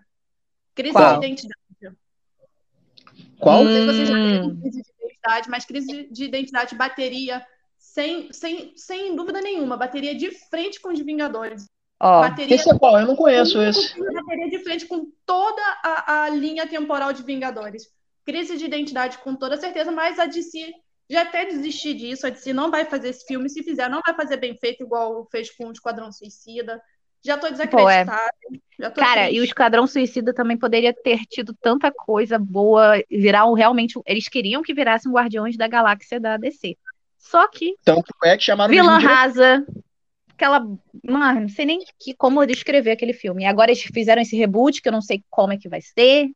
Crise qual? de identidade. Qual? Não sei se vocês já viram crise de identidade, mas crise de identidade bateria sem, sem, sem dúvida nenhuma, bateria de frente com os Vingadores. Oh, bateria, esse é qual? Eu não conheço esse. Bateria de frente com toda a, a linha temporal de Vingadores. Crise de identidade com toda certeza, mas a DC já até desisti disso. A DC não vai fazer esse filme. Se fizer, não vai fazer bem feito, igual fez com o Esquadrão Suicida. Já tô desacreditada. É. tô Cara, triste. e o Esquadrão Suicida também poderia ter tido tanta coisa boa, virar um, realmente. Eles queriam que virassem Guardiões da Galáxia da DC. Só que. Tanto é que chamaram Vilã Rasa. Aquela. Mano, não sei nem que, como descrever aquele filme. E agora eles fizeram esse reboot, que eu não sei como é que vai ser.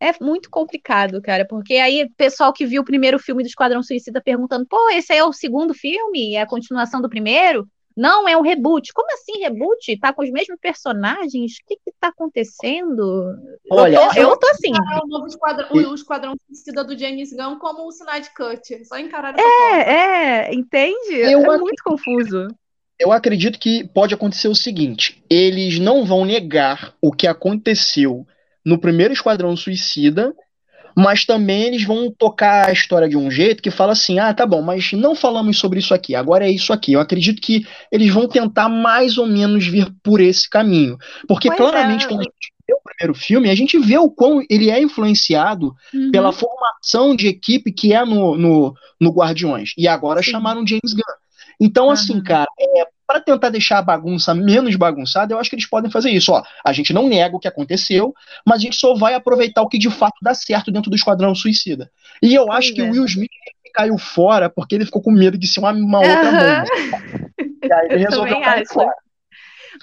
É muito complicado, cara, porque aí o pessoal que viu o primeiro filme do Esquadrão Suicida perguntando: pô, esse é o segundo filme? É a continuação do primeiro? Não, é um reboot. Como assim reboot? Tá com os mesmos personagens? O que que tá acontecendo? Olha, eu tô, eu tô assim. O novo esquadrão, o esquadrão suicida do James Gunn como o Snide Cut. Só encarar É, é, entende? Eu é muito confuso. Eu acredito que pode acontecer o seguinte: eles não vão negar o que aconteceu no primeiro Esquadrão Suicida mas também eles vão tocar a história de um jeito que fala assim: ah, tá bom, mas não falamos sobre isso aqui, agora é isso aqui. Eu acredito que eles vão tentar mais ou menos vir por esse caminho. Porque pois claramente, é. quando a gente vê o primeiro filme, a gente vê o quão ele é influenciado uhum. pela formação de equipe que é no, no, no Guardiões. E agora Sim. chamaram James Gunn. Então, assim, cara, é, para tentar deixar a bagunça menos bagunçada, eu acho que eles podem fazer isso. Ó, a gente não nega o que aconteceu, mas a gente só vai aproveitar o que de fato dá certo dentro do Esquadrão Suicida. E eu acho que o é. Will Smith caiu fora porque ele ficou com medo de ser uma, uma outra bomba. e aí ele resolveu cair fora.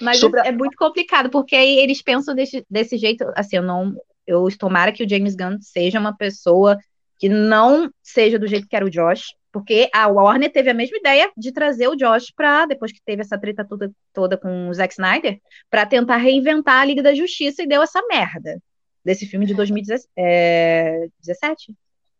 Mas Sobre é, a... é muito complicado, porque aí eles pensam desse, desse jeito, assim, eu não. Eu tomara que o James Gunn seja uma pessoa que não seja do jeito que era o Josh, porque a Warner teve a mesma ideia de trazer o Josh para, depois que teve essa treta toda, toda com o Zack Snyder, para tentar reinventar a Liga da Justiça e deu essa merda. Desse filme de 2017. É,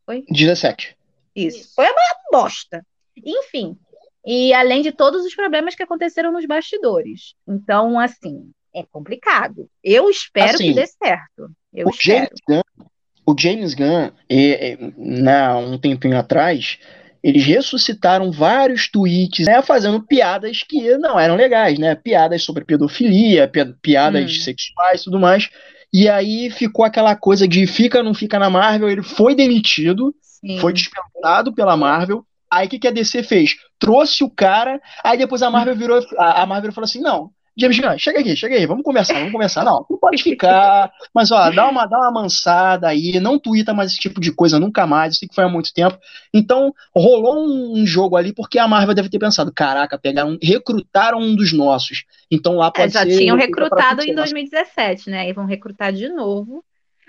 foi? 17. Isso. Foi uma bosta. Enfim. E além de todos os problemas que aconteceram nos bastidores. Então, assim, é complicado. Eu espero assim, que dê certo. Eu o espero. James Gunn, o James Gunn, é, é, né, um tempinho atrás, eles ressuscitaram vários tweets, né, fazendo piadas que não eram legais, né? Piadas sobre pedofilia, pi piadas hum. sexuais e tudo mais. E aí ficou aquela coisa de fica ou não fica na Marvel. Ele foi demitido, Sim. foi dispensado pela Marvel. Aí o que, que a DC fez? Trouxe o cara, aí depois a Marvel virou. A, a Marvel falou assim: não, James Gunn, chega aqui, chega aí, vamos conversar, vamos conversar. Não, não pode ficar, mas ó, dá uma, dá uma mansada aí, não twitta mais esse tipo de coisa nunca mais, isso que foi há muito tempo. Então, rolou um, jogo ali porque a Marvel deve ter pensado, caraca, pegaram, recrutaram um dos nossos. Então lá pode é, já ser... Já tinham recrutado em 2017, né, e vão recrutar de novo,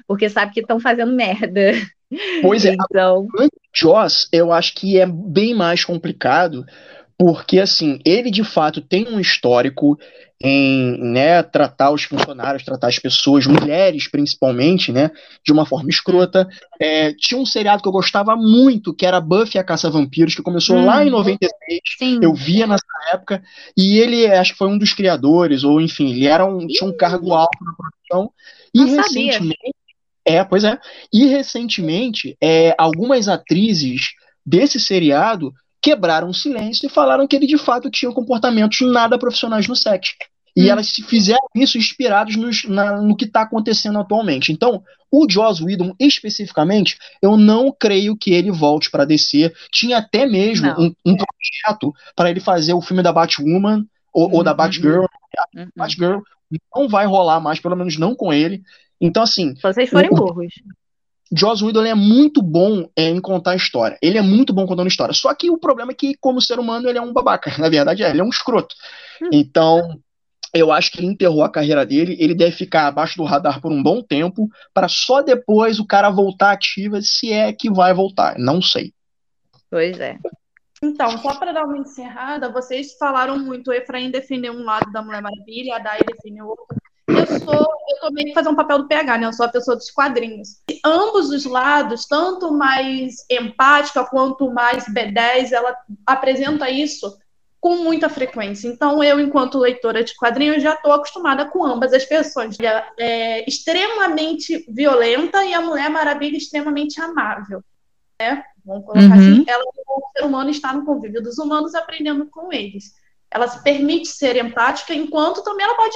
porque sabe que estão fazendo merda. Pois é, então... Joss, eu acho que é bem mais complicado, porque assim, ele de fato tem um histórico em né, tratar os funcionários, tratar as pessoas, mulheres principalmente, né, de uma forma escrota. É, tinha um seriado que eu gostava muito, que era Buffy a Caça-Vampiros, que começou hum, lá em 96. Sim. Eu via nessa época, e ele acho que foi um dos criadores, ou enfim, ele era um, tinha um cargo alto na produção. E Não recentemente. Sabia. É, pois é. E recentemente, é, algumas atrizes desse seriado quebraram o silêncio e falaram que ele de fato tinha comportamentos nada profissionais no set. E hum. elas fizeram isso inspirados nos, na, no que está acontecendo atualmente. Então, o Joss Whedon, especificamente, eu não creio que ele volte para DC. Tinha até mesmo um, um, projeto para ele fazer o filme da Batwoman ou, ou da uhum. Batgirl. Uhum. Batgirl não vai rolar mais, pelo menos não com ele. Então, assim. Vocês forem o, burros. Joss Whedon é muito bom é, em contar história. Ele é muito bom contando história. Só que o problema é que, como ser humano, ele é um babaca. Na verdade, é, ele é um escroto. Hum. Então, eu acho que ele enterrou a carreira dele. Ele deve ficar abaixo do radar por um bom tempo, para só depois o cara voltar ativa, se é que vai voltar. Não sei. Pois é. Então, só para dar uma encerrada, vocês falaram muito, o Efraim defendeu um lado da Mulher Maravilha, a Dai defendeu outro. Eu sou, eu tô meio que fazendo um papel do PH, né? Eu sou a pessoa dos quadrinhos. E ambos os lados, tanto mais empática quanto mais B10, ela apresenta isso com muita frequência. Então, eu, enquanto leitora de quadrinhos, já estou acostumada com ambas as versões. É, é extremamente violenta e a Mulher Maravilha extremamente amável. Né? Vamos colocar uhum. assim, ela, o ser humano está no convívio dos humanos, aprendendo com eles. Ela se permite ser empática, enquanto também ela pode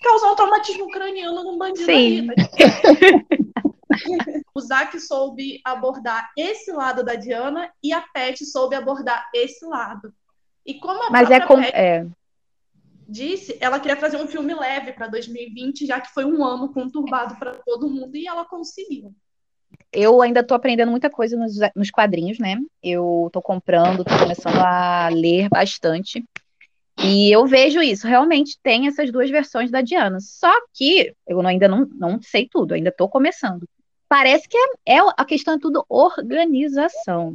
causar um traumatismo craniano num bandido Sim. o Zack soube abordar esse lado da Diana e a Pet soube abordar esse lado. E como a Mas é, com... é disse, ela queria fazer um filme leve para 2020, já que foi um ano conturbado para todo mundo, e ela conseguiu eu ainda estou aprendendo muita coisa nos, nos quadrinhos, né? Eu estou comprando, estou começando a ler bastante. E eu vejo isso, realmente tem essas duas versões da Diana. Só que eu ainda não, não sei tudo, ainda estou começando. Parece que é, é, a questão é tudo organização,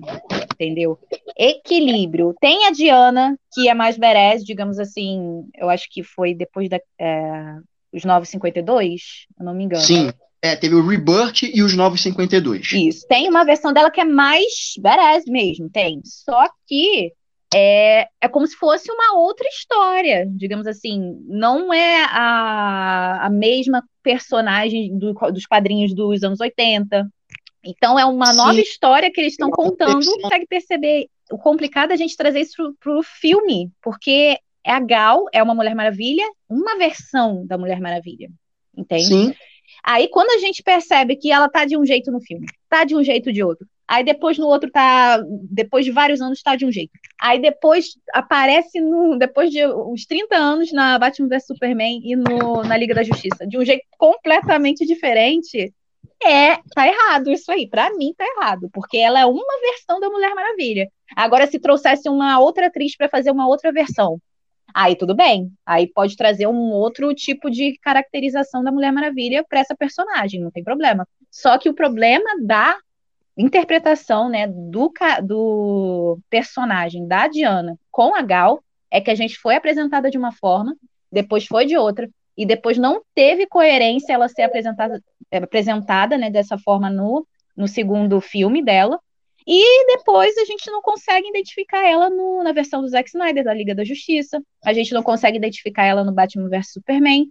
entendeu? Equilíbrio. Tem a Diana, que é mais badass, digamos assim, eu acho que foi depois da, é, os 952, eu não me engano. Sim, é, teve o Rebirth e os 952. Isso. Tem uma versão dela que é mais badass mesmo, tem. Só que é, é como se fosse uma outra história, digamos assim. Não é a, a mesma personagem do, dos quadrinhos dos anos 80. Então é uma Sim. nova história que eles estão contando. Consegue perceber o complicado é a gente trazer isso para o filme, porque é a Gal, é uma Mulher Maravilha, uma versão da Mulher Maravilha. Entende? Sim. Aí quando a gente percebe que ela tá de um jeito no filme, tá de um jeito de outro, aí depois no outro tá, depois de vários anos tá de um jeito. Aí depois aparece no, depois de uns 30 anos na Batman vs Superman e no, na Liga da Justiça, de um jeito completamente diferente. É, tá errado isso aí. Para mim tá errado, porque ela é uma versão da Mulher Maravilha. Agora se trouxesse uma outra atriz para fazer uma outra versão, Aí tudo bem. Aí pode trazer um outro tipo de caracterização da Mulher Maravilha para essa personagem, não tem problema. Só que o problema da interpretação, né, do, do personagem da Diana com a Gal é que a gente foi apresentada de uma forma, depois foi de outra, e depois não teve coerência ela ser apresentada, apresentada né, dessa forma no, no segundo filme dela, e depois a gente não consegue identificar ela no, na versão do Zack Snyder, da Liga da Justiça. A gente não consegue identificar ela no Batman vs Superman.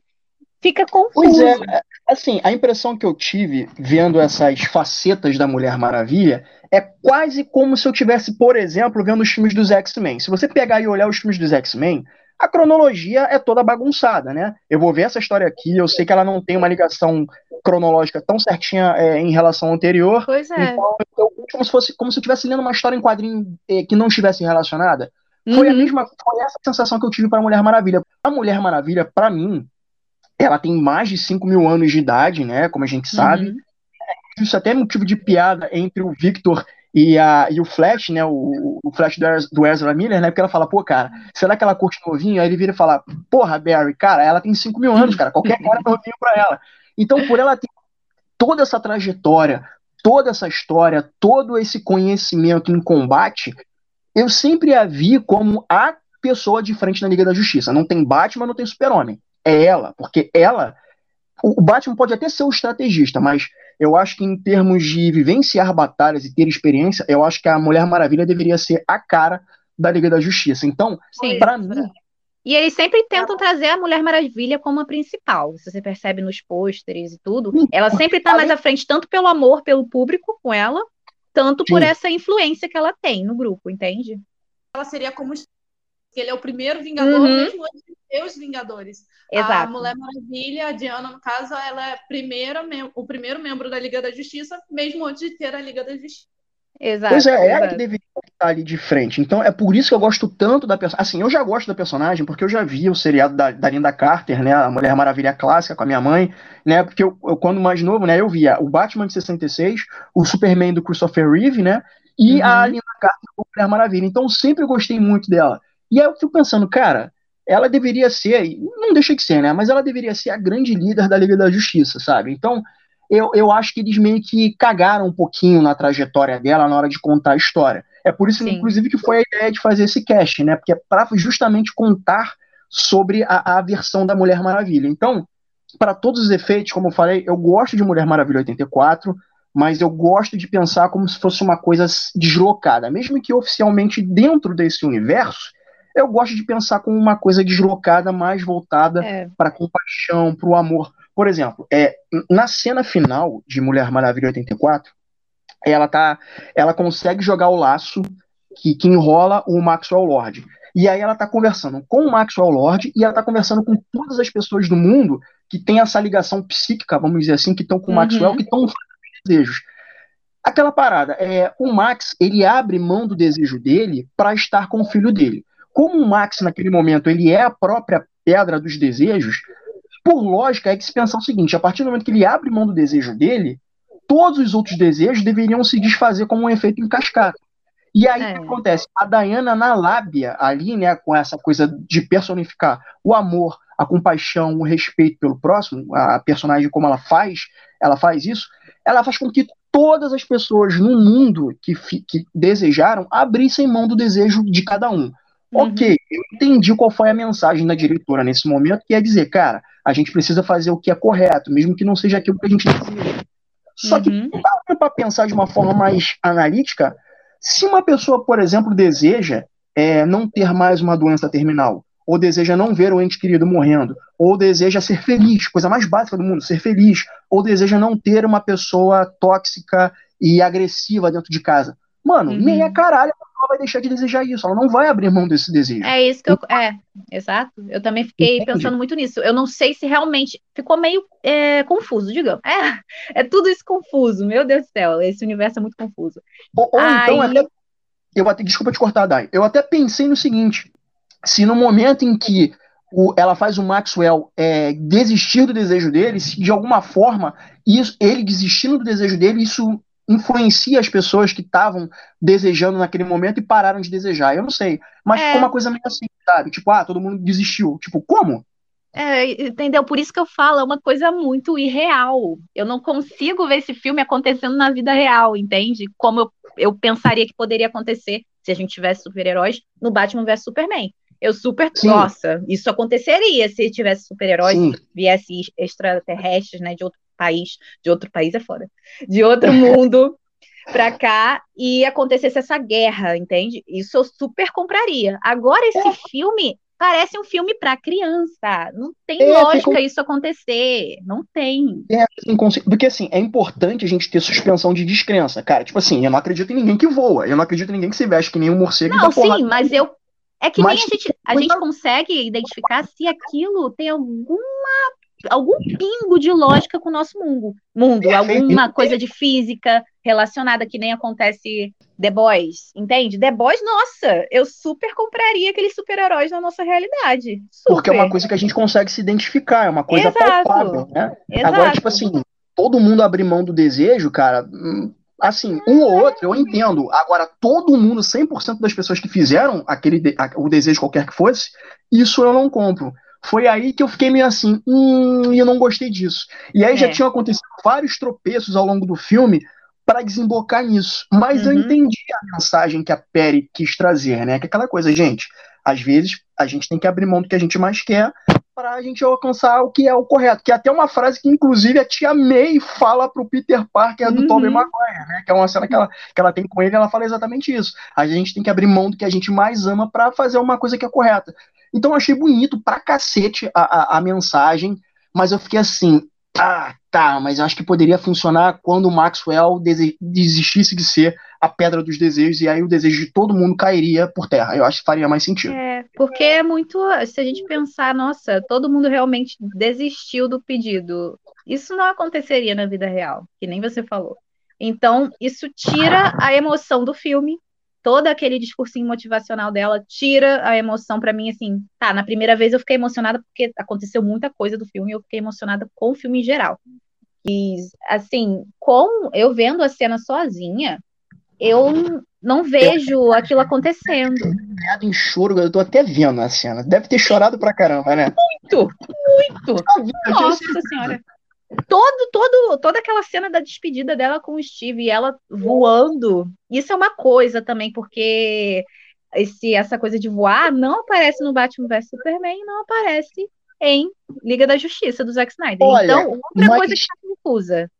Fica confuso. Pois é, assim, a impressão que eu tive vendo essas facetas da Mulher Maravilha é quase como se eu tivesse, por exemplo, vendo os filmes dos X-Men. Se você pegar e olhar os filmes dos X-Men, a cronologia é toda bagunçada, né? Eu vou ver essa história aqui, eu sei que ela não tem uma ligação cronológica tão certinha é, em relação ao anterior. Pois é. Então, eu, como se fosse como se eu estivesse lendo uma história em quadrinho é, que não estivesse relacionada. Uhum. Foi a uhum. mesma, foi essa sensação que eu tive para a Mulher Maravilha. A Mulher Maravilha, para mim, ela tem mais de 5 mil anos de idade, né? Como a gente sabe. Uhum. Isso até é motivo de piada entre o Victor e, a, e o Flash, né? O, o Flash do, do Ezra Miller, né? Porque ela fala, pô, cara, será que ela curte novinho? Aí ele vira e fala, porra, Barry, cara, ela tem 5 mil anos, cara, qualquer cara é novinho pra ela. Então, por ela ter toda essa trajetória, toda essa história, todo esse conhecimento em combate, eu sempre a vi como a pessoa de frente na Liga da Justiça. Não tem Batman, não tem Super-Homem. É ela, porque ela. O Batman pode até ser o estrategista, mas eu acho que em termos de vivenciar batalhas e ter experiência, eu acho que a Mulher Maravilha deveria ser a cara da Liga da Justiça. Então, para mim, e eles sempre tentam trazer a Mulher Maravilha como a principal. Se você percebe nos pôsteres e tudo. Ela sempre está mais à frente, tanto pelo amor pelo público com ela, tanto por essa influência que ela tem no grupo, entende? Ela seria como ele é o primeiro Vingador, uhum. mesmo antes de ter os Vingadores. Exato. A Mulher Maravilha, a Diana, no caso, ela é primeira, o primeiro membro da Liga da Justiça, mesmo antes de ter a Liga da Justiça. Exato. Pois é, é ela exato. que deveria estar ali de frente. Então é por isso que eu gosto tanto da personagem. Assim, eu já gosto da personagem porque eu já vi o seriado da, da Linda Carter, né? A Mulher Maravilha clássica com a minha mãe, né? Porque eu, eu, quando mais novo, né? Eu via o Batman de 66, o Superman do Christopher Reeve, né? E Uhum. a Linda Carter com a Mulher Maravilha. Então eu sempre gostei muito dela. E aí eu fico pensando, cara, ela deveria ser, não deixa de ser, né? Mas ela deveria ser a grande líder da Liga da Justiça, sabe? Então eu, eu acho que eles meio que cagaram um pouquinho na trajetória dela na hora de contar a história. É por isso, Sim. inclusive, que foi a ideia de fazer esse cast, né? Porque é para justamente contar sobre a, a versão da Mulher Maravilha. Então, para todos os efeitos, como eu falei, eu gosto de Mulher Maravilha 84, mas eu gosto de pensar como se fosse uma coisa deslocada. Mesmo que oficialmente dentro desse universo, eu gosto de pensar como uma coisa deslocada, mais voltada É. para compaixão, para o amor. Por exemplo, é, na cena final de Mulher Maravilha 84, ela tá, ela consegue jogar o laço que, que enrola o Maxwell Lord. E aí ela tá conversando com o Maxwell Lord e ela tá conversando com todas as pessoas do mundo que tem essa ligação psíquica, vamos dizer assim, que estão com o Uhum. Maxwell, que estão fazendo desejos. Aquela parada, é, o Max, ele abre mão do desejo dele para estar com o filho dele. Como o Max, naquele momento, ele é a própria pedra dos desejos, por lógica, é que se pensar o seguinte: a partir do momento que ele abre mão do desejo dele, todos os outros desejos deveriam se desfazer como um efeito em cascata. E aí É. o que acontece? A Diana, na lábia, ali, né, com essa coisa de personificar o amor, a compaixão, o respeito pelo próximo, a personagem, como ela faz, ela faz isso, ela faz com que todas as pessoas no mundo que, que desejaram abrissem mão do desejo de cada um. Uhum. Ok, eu entendi qual foi a mensagem da diretora nesse momento, que é dizer, cara, a gente precisa fazer o que é correto, mesmo que não seja aquilo que a gente deseja. Só que Uhum. para pensar de uma forma mais analítica, se uma pessoa, por exemplo, deseja é, não ter mais uma doença terminal, ou deseja não ver o ente querido morrendo, ou deseja ser feliz, coisa mais básica do mundo, ser feliz, ou deseja não ter uma pessoa tóxica e agressiva dentro de casa. Mano, Uhum. nem a caralho a pessoa vai deixar de desejar isso, ela não vai abrir mão desse desejo. É isso que eu. É, exato. Eu também fiquei Entende? pensando muito nisso. Eu não sei se realmente ficou meio é, confuso, digamos. É, é tudo isso confuso. Meu Deus do céu, esse universo é muito confuso. Ou, ou então Aí- até. Eu até, desculpa te cortar, Dai. Eu até pensei no seguinte: se no momento em que o- ela faz o Maxwell é, desistir do desejo dele, se de alguma forma isso, ele desistindo do desejo dele, isso influencia as pessoas que estavam desejando naquele momento e pararam de desejar. Eu não sei. Mas É. ficou uma coisa meio assim, sabe? Tipo, ah, todo mundo desistiu. Tipo, como? É, entendeu? Por isso que eu falo, é uma coisa muito irreal. Eu não consigo ver esse filme acontecendo na vida real, entende? Como eu, eu pensaria que poderia acontecer se a gente tivesse super-heróis no Batman vs Superman. Eu super. Sim. Nossa, isso aconteceria se tivesse super-heróis, viesse extraterrestres, né, de outro país. De outro país é foda. De outro mundo pra cá e acontecesse essa guerra, entende? Isso eu super compraria. Agora, esse É. filme parece um filme pra criança. Não tem É, lógica fica- isso acontecer. Não tem. Inconse- Porque assim, é importante a gente ter suspensão de descrença. Cara, tipo assim, eu não acredito em ninguém que voa. Eu não acredito em ninguém que se veste que nem um morcego Não, porrada. sim, mas eu. É que Mas nem a gente, a gente consegue identificar se aquilo tem alguma, algum pingo de lógica com o nosso mundo. Mundo, Perfeito. alguma coisa de física relacionada que nem acontece The Boys, entende? The Boys, nossa, eu super compraria aqueles super-heróis na nossa realidade. Super. Porque é uma coisa que a gente consegue se identificar, é uma coisa Exato. palpável, né? Exato. Agora, tipo assim, todo mundo abrir mão do desejo, cara, hum, assim, um ou outro, eu entendo. Agora, todo mundo, 100% das pessoas que fizeram aquele de- o desejo qualquer que fosse, isso eu não compro. Foi aí que eu fiquei meio assim, hum, e eu não gostei disso. E aí já É. tinham acontecido vários tropeços ao longo do filme para desembocar nisso. Mas eu Uhum. entendi a mensagem que a Perry quis trazer, né? Que é aquela coisa, gente, às vezes a gente tem que abrir mão do que a gente mais quer para a gente alcançar o que é o correto. Que é até uma frase que, inclusive, a tia May fala pro Peter Parker do Uhum. Tobey Maguire, né? Que é uma cena que ela, que ela tem com ele, ela fala exatamente isso. A gente tem que abrir mão do que a gente mais ama para fazer uma coisa que é correta. Então eu achei bonito pra cacete a, a, a mensagem, mas eu fiquei assim, ah, tá, mas eu acho que poderia funcionar quando o Maxwell desistisse de ser a pedra dos desejos e aí o desejo de todo mundo cairia por terra. Eu acho que faria mais sentido. É, porque é muito. Se a gente pensar, nossa, todo mundo realmente desistiu do pedido. Isso não aconteceria na vida real, que nem você falou. Então, isso tira a emoção do filme, todo aquele discursinho motivacional dela tira a emoção para mim, assim, tá, na primeira vez eu fiquei emocionada porque aconteceu muita coisa do filme e eu fiquei emocionada com o filme em geral. E, assim, com eu vendo a cena sozinha, eu não vejo aquilo acontecendo. em choro, eu tô até vendo a cena. Deve ter chorado pra caramba, né? Muito, muito. Nossa senhora todo, todo, toda aquela cena da despedida dela com o Steve e ela voando. Isso é uma coisa também, porque esse, essa coisa de voar não aparece no Batman vs Superman e não aparece em Liga da Justiça do Zack Snyder. Olha, então, outra mas... coisa que está confusa.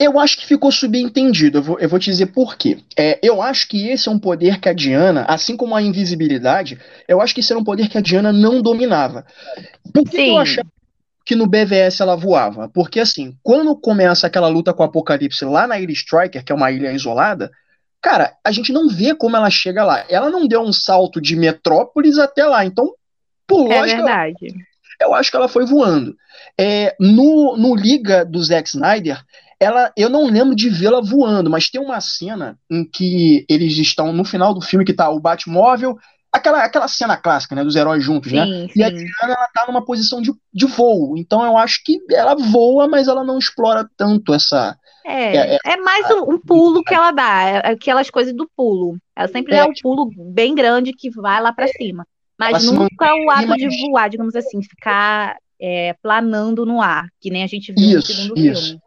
Eu acho que ficou subentendido. Eu vou, eu vou te dizer por quê. É, eu acho que esse é um poder que a Diana, assim como a invisibilidade, eu acho que esse era um poder que a Diana não dominava. Por que eu achava que no BVS ela voava. Porque assim, quando começa aquela luta com o Apocalipse lá na Ilha Striker, que é uma ilha isolada, cara, a gente não vê como ela chega lá. Ela não deu um salto de Metrópolis até lá. Então, por é lógica. Verdade. Eu acho que ela foi voando. É, no, no Liga do Zack Snyder, ela, eu não lembro de vê-la voando, mas tem uma cena em que eles estão no final do filme que tá o Batmóvel aquela, aquela cena clássica, né, dos heróis juntos, né? sim, né? Sim. E a Diana, ela tá numa posição de, de voo. Então eu acho que ela voa, mas ela não explora tanto essa. É, é, é, é mais um, um, pulo que ela dá, é aquelas coisas do pulo. Ela sempre é, dá um pulo bem grande que vai lá para cima. Mas nunca o ato de voar, digamos assim, ficar é, planando no ar, que nem a gente viu isso, no segundo isso. filme.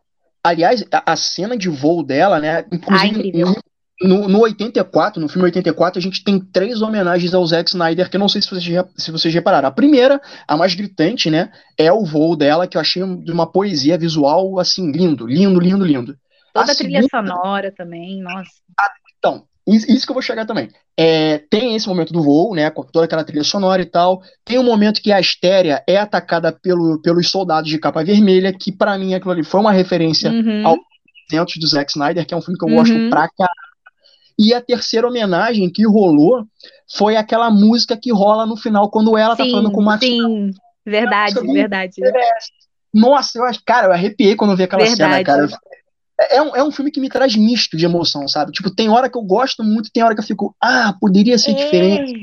Aliás, a, a, cena de voo dela, né? Inclusive, ah, no, no 84, no filme 84, a gente tem três homenagens ao Zack Snyder, que eu não sei se vocês, se vocês repararam. A primeira, a mais gritante, né, é o voo dela, que eu achei de uma poesia visual, assim, lindo, lindo, lindo, lindo. Toda a, a trilha segunda... sonora também, nossa. Ah, então, isso que eu vou chegar também. É, tem esse momento do voo, né, com toda aquela trilha sonora e tal. Tem um momento que a Astéria é atacada pelo, pelos soldados de capa vermelha, que para mim aquilo ali foi uma referência uhum. ao dentro do Zack Snyder, que é um filme que eu uhum. gosto pra caralho e a terceira homenagem que rolou foi aquela música que rola no final quando ela tá sim, tá falando com o Max. Sim, verdade, verdade. Nossa, eu acho, cara, eu arrepiei quando eu vi aquela verdade. cena, cara. É um, é um filme que me traz misto de emoção, sabe? Tipo, tem hora que eu gosto muito, tem hora que eu fico, ah, poderia ser é. diferente.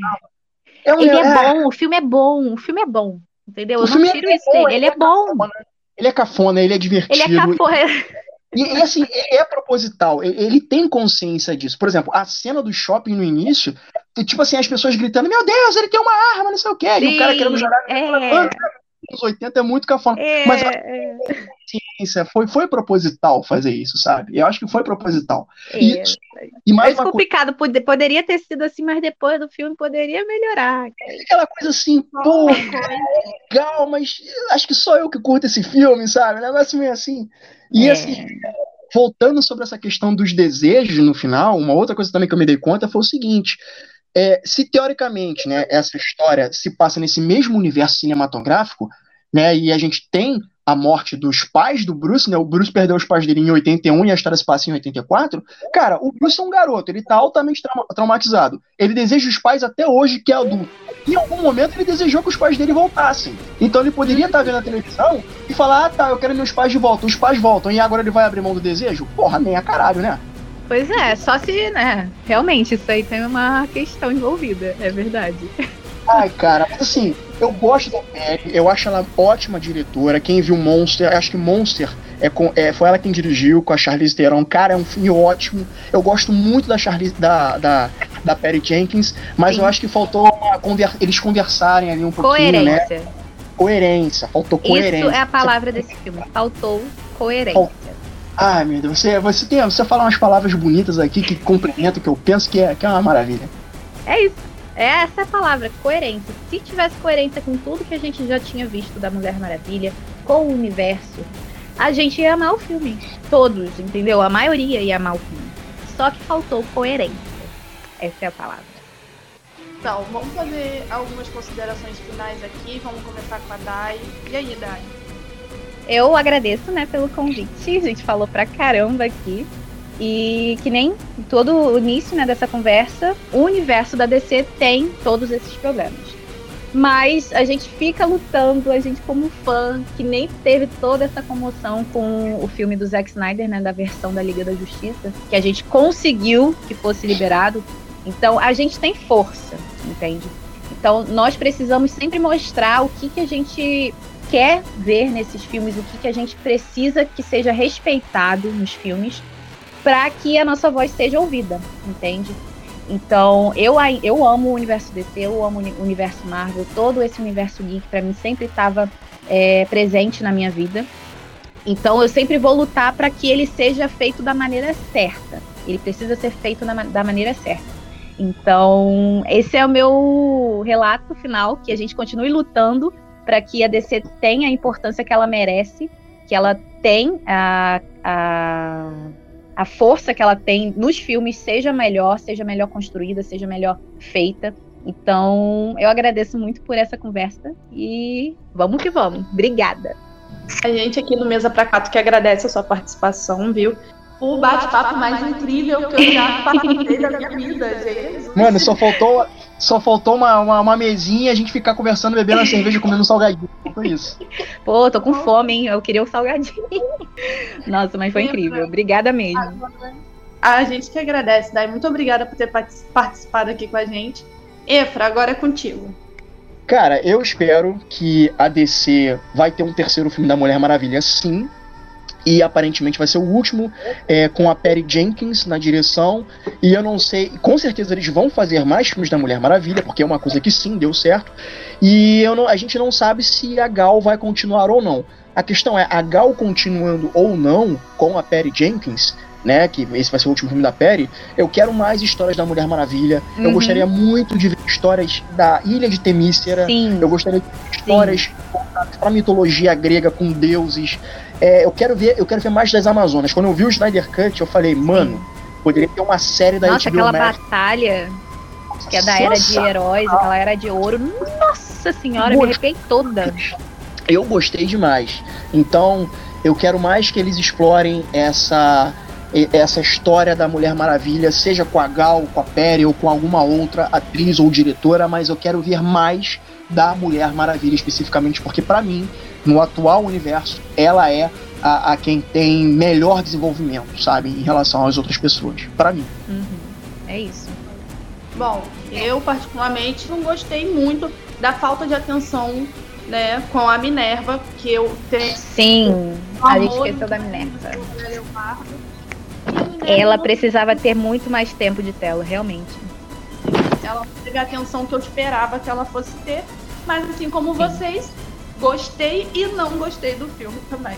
É um, Ele é, é, bom, o filme é bom, o filme é bom, entendeu? O eu não é tiro é isso dele, ele, é, é bom. Cafona, ele é cafona, ele é divertido. Ele é cafona. E, e, assim, é proposital, ele tem consciência disso. Por exemplo, a cena do shopping no início, tipo assim, as pessoas gritando: Meu Deus, ele tem uma arma, não sei o quê. Sim, e o cara querendo jogar. É. Nos 80 é muito cafona. É, Mas consciência foi, foi proposital fazer isso, sabe? Eu acho que foi proposital. É, e, e mais é complicado, co... poderia ter sido assim, mas depois do filme poderia melhorar. Aquela coisa assim, pô, legal, mas acho que só eu que curto esse filme, sabe? Um negócio meio assim. E é. assim, voltando sobre essa questão dos desejos no final, uma outra coisa também que eu me dei conta foi o seguinte: é, se teoricamente né, essa história se passa nesse mesmo universo cinematográfico, né, e a gente tem a morte dos pais do Bruce, né? O Bruce perdeu os pais dele em 81 e a história se passa em 84. Cara, o Bruce é um garoto, ele tá altamente tra traumatizado. Ele deseja os pais até hoje, que é adulto. Em algum momento ele desejou que os pais dele voltassem. Então ele poderia estar tá vendo a televisão e falar: ah, tá, eu quero meus pais de volta. Os pais voltam e agora ele vai abrir mão do desejo? Porra, nem a caralho, né? Pois é, só se, né? Realmente, isso aí tem uma questão envolvida, é verdade. Ai, cara, mas assim, eu gosto da Perry, eu acho ela ótima diretora. Quem viu Monster, acho que Monster é com, é, foi ela quem dirigiu com a Charlize Theron. Cara, é um filme ótimo. Eu gosto muito da Charlize, da, da, da Perry Jenkins, mas Sim. eu acho que faltou conver, eles conversarem ali um pouquinho? Coerência. né? Coerência, faltou coerência. Isso é a palavra desse filme, faltou coerência. Ai, meu Deus, você, você, tem, você fala umas palavras bonitas aqui que complementam, que eu penso que é, que é uma maravilha. É isso. É essa é a palavra, coerência. Se tivesse coerência com tudo que a gente já tinha visto da Mulher Maravilha, com o universo, a gente ia amar o filme. Todos, entendeu? A maioria ia amar o filme. Só que faltou coerência. Essa é a palavra. Então, vamos fazer algumas considerações finais aqui. Vamos começar com a Dai. E aí, Dai? Eu agradeço, né, pelo convite. A gente falou pra caramba aqui. E que nem todo o início né, dessa conversa, o universo da DC tem todos esses problemas. Mas a gente fica lutando, a gente como fã, que nem teve toda essa comoção com o filme do Zack Snyder, né, da versão da Liga da Justiça, que a gente conseguiu que fosse liberado. Então a gente tem força, entende? Então nós precisamos sempre mostrar o que, que a gente quer ver nesses filmes, o que, que a gente precisa que seja respeitado nos filmes, para que a nossa voz seja ouvida, entende? Então, eu, eu amo o universo DC, eu amo o universo Marvel, todo esse universo geek para mim sempre estava é, presente na minha vida. Então, eu sempre vou lutar para que ele seja feito da maneira certa. Ele precisa ser feito na, da maneira certa. Então, esse é o meu relato final, que a gente continue lutando para que a DC tenha a importância que ela merece, que ela tem a, a a força que ela tem nos filmes seja melhor, seja melhor construída, seja melhor feita. Então, eu agradeço muito por essa conversa e vamos que vamos. Obrigada. A gente aqui no Mesa para Quatro que agradece a sua participação, viu? O bate-papo mais incrível que eu já participei da minha vida, gente. Mano, só faltou só faltou uma, uma, uma mesinha a gente ficar conversando, bebendo a cerveja, comendo um salgadinho. Foi isso. Pô, tô com fome, hein? Eu queria um salgadinho. Nossa, mas foi incrível. Obrigada mesmo. A gente que agradece, Dai. Muito obrigada por ter participado aqui com a gente. Efra, agora é contigo. Cara, eu espero que a DC vai ter um terceiro filme da Mulher Maravilha, sim e aparentemente vai ser o último é, com a Perry Jenkins na direção. E eu não sei, com certeza eles vão fazer mais filmes da Mulher Maravilha, porque é uma coisa que sim deu certo. E eu não, a gente não sabe se a Gal vai continuar ou não. A questão é, a Gal continuando ou não com a Perry Jenkins, né, que esse vai ser o último filme da Perry, eu quero mais histórias da Mulher Maravilha. Uhum. Eu gostaria muito de ver histórias da Ilha de Temícera. Sim. Eu gostaria de ver histórias para mitologia grega com deuses. É, eu quero ver, eu quero ver mais das Amazonas. Quando eu vi o Snyder Cut, eu falei, mano, poderia ter uma série da Nossa, HBO aquela Max. batalha que é da era de heróis, aquela era de ouro. Nossa senhora, me arrepiei toda. Eu gostei demais. Então, eu quero mais que eles explorem essa essa história da Mulher Maravilha, seja com a Gal, com a Perry ou com alguma outra atriz ou diretora, mas eu quero ver mais da Mulher Maravilha especificamente, porque para mim no atual universo, ela é a, a, quem tem melhor desenvolvimento, sabe, em relação às outras pessoas, para mim. Uhum. É isso. Bom, eu particularmente não gostei muito da falta de atenção, né, com a Minerva, que eu tenho. Sim, a gente esqueceu da Minerva. Ela precisava ter muito mais tempo de tela, realmente. Ela teve a atenção que eu esperava que ela fosse ter, mas assim como Sim. vocês, gostei e não gostei do filme também.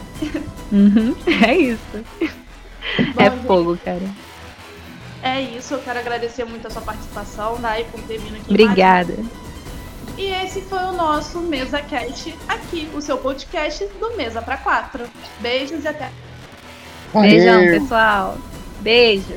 Uhum, é isso. Bom, é fogo, cara. É isso, eu quero agradecer muito a sua participação, Dai, por ter vindo aqui. Obrigada. E esse foi o nosso Mesa Cast aqui, o seu podcast do Mesa para Quatro. Beijos e até. Beijão, pessoal. Beijo.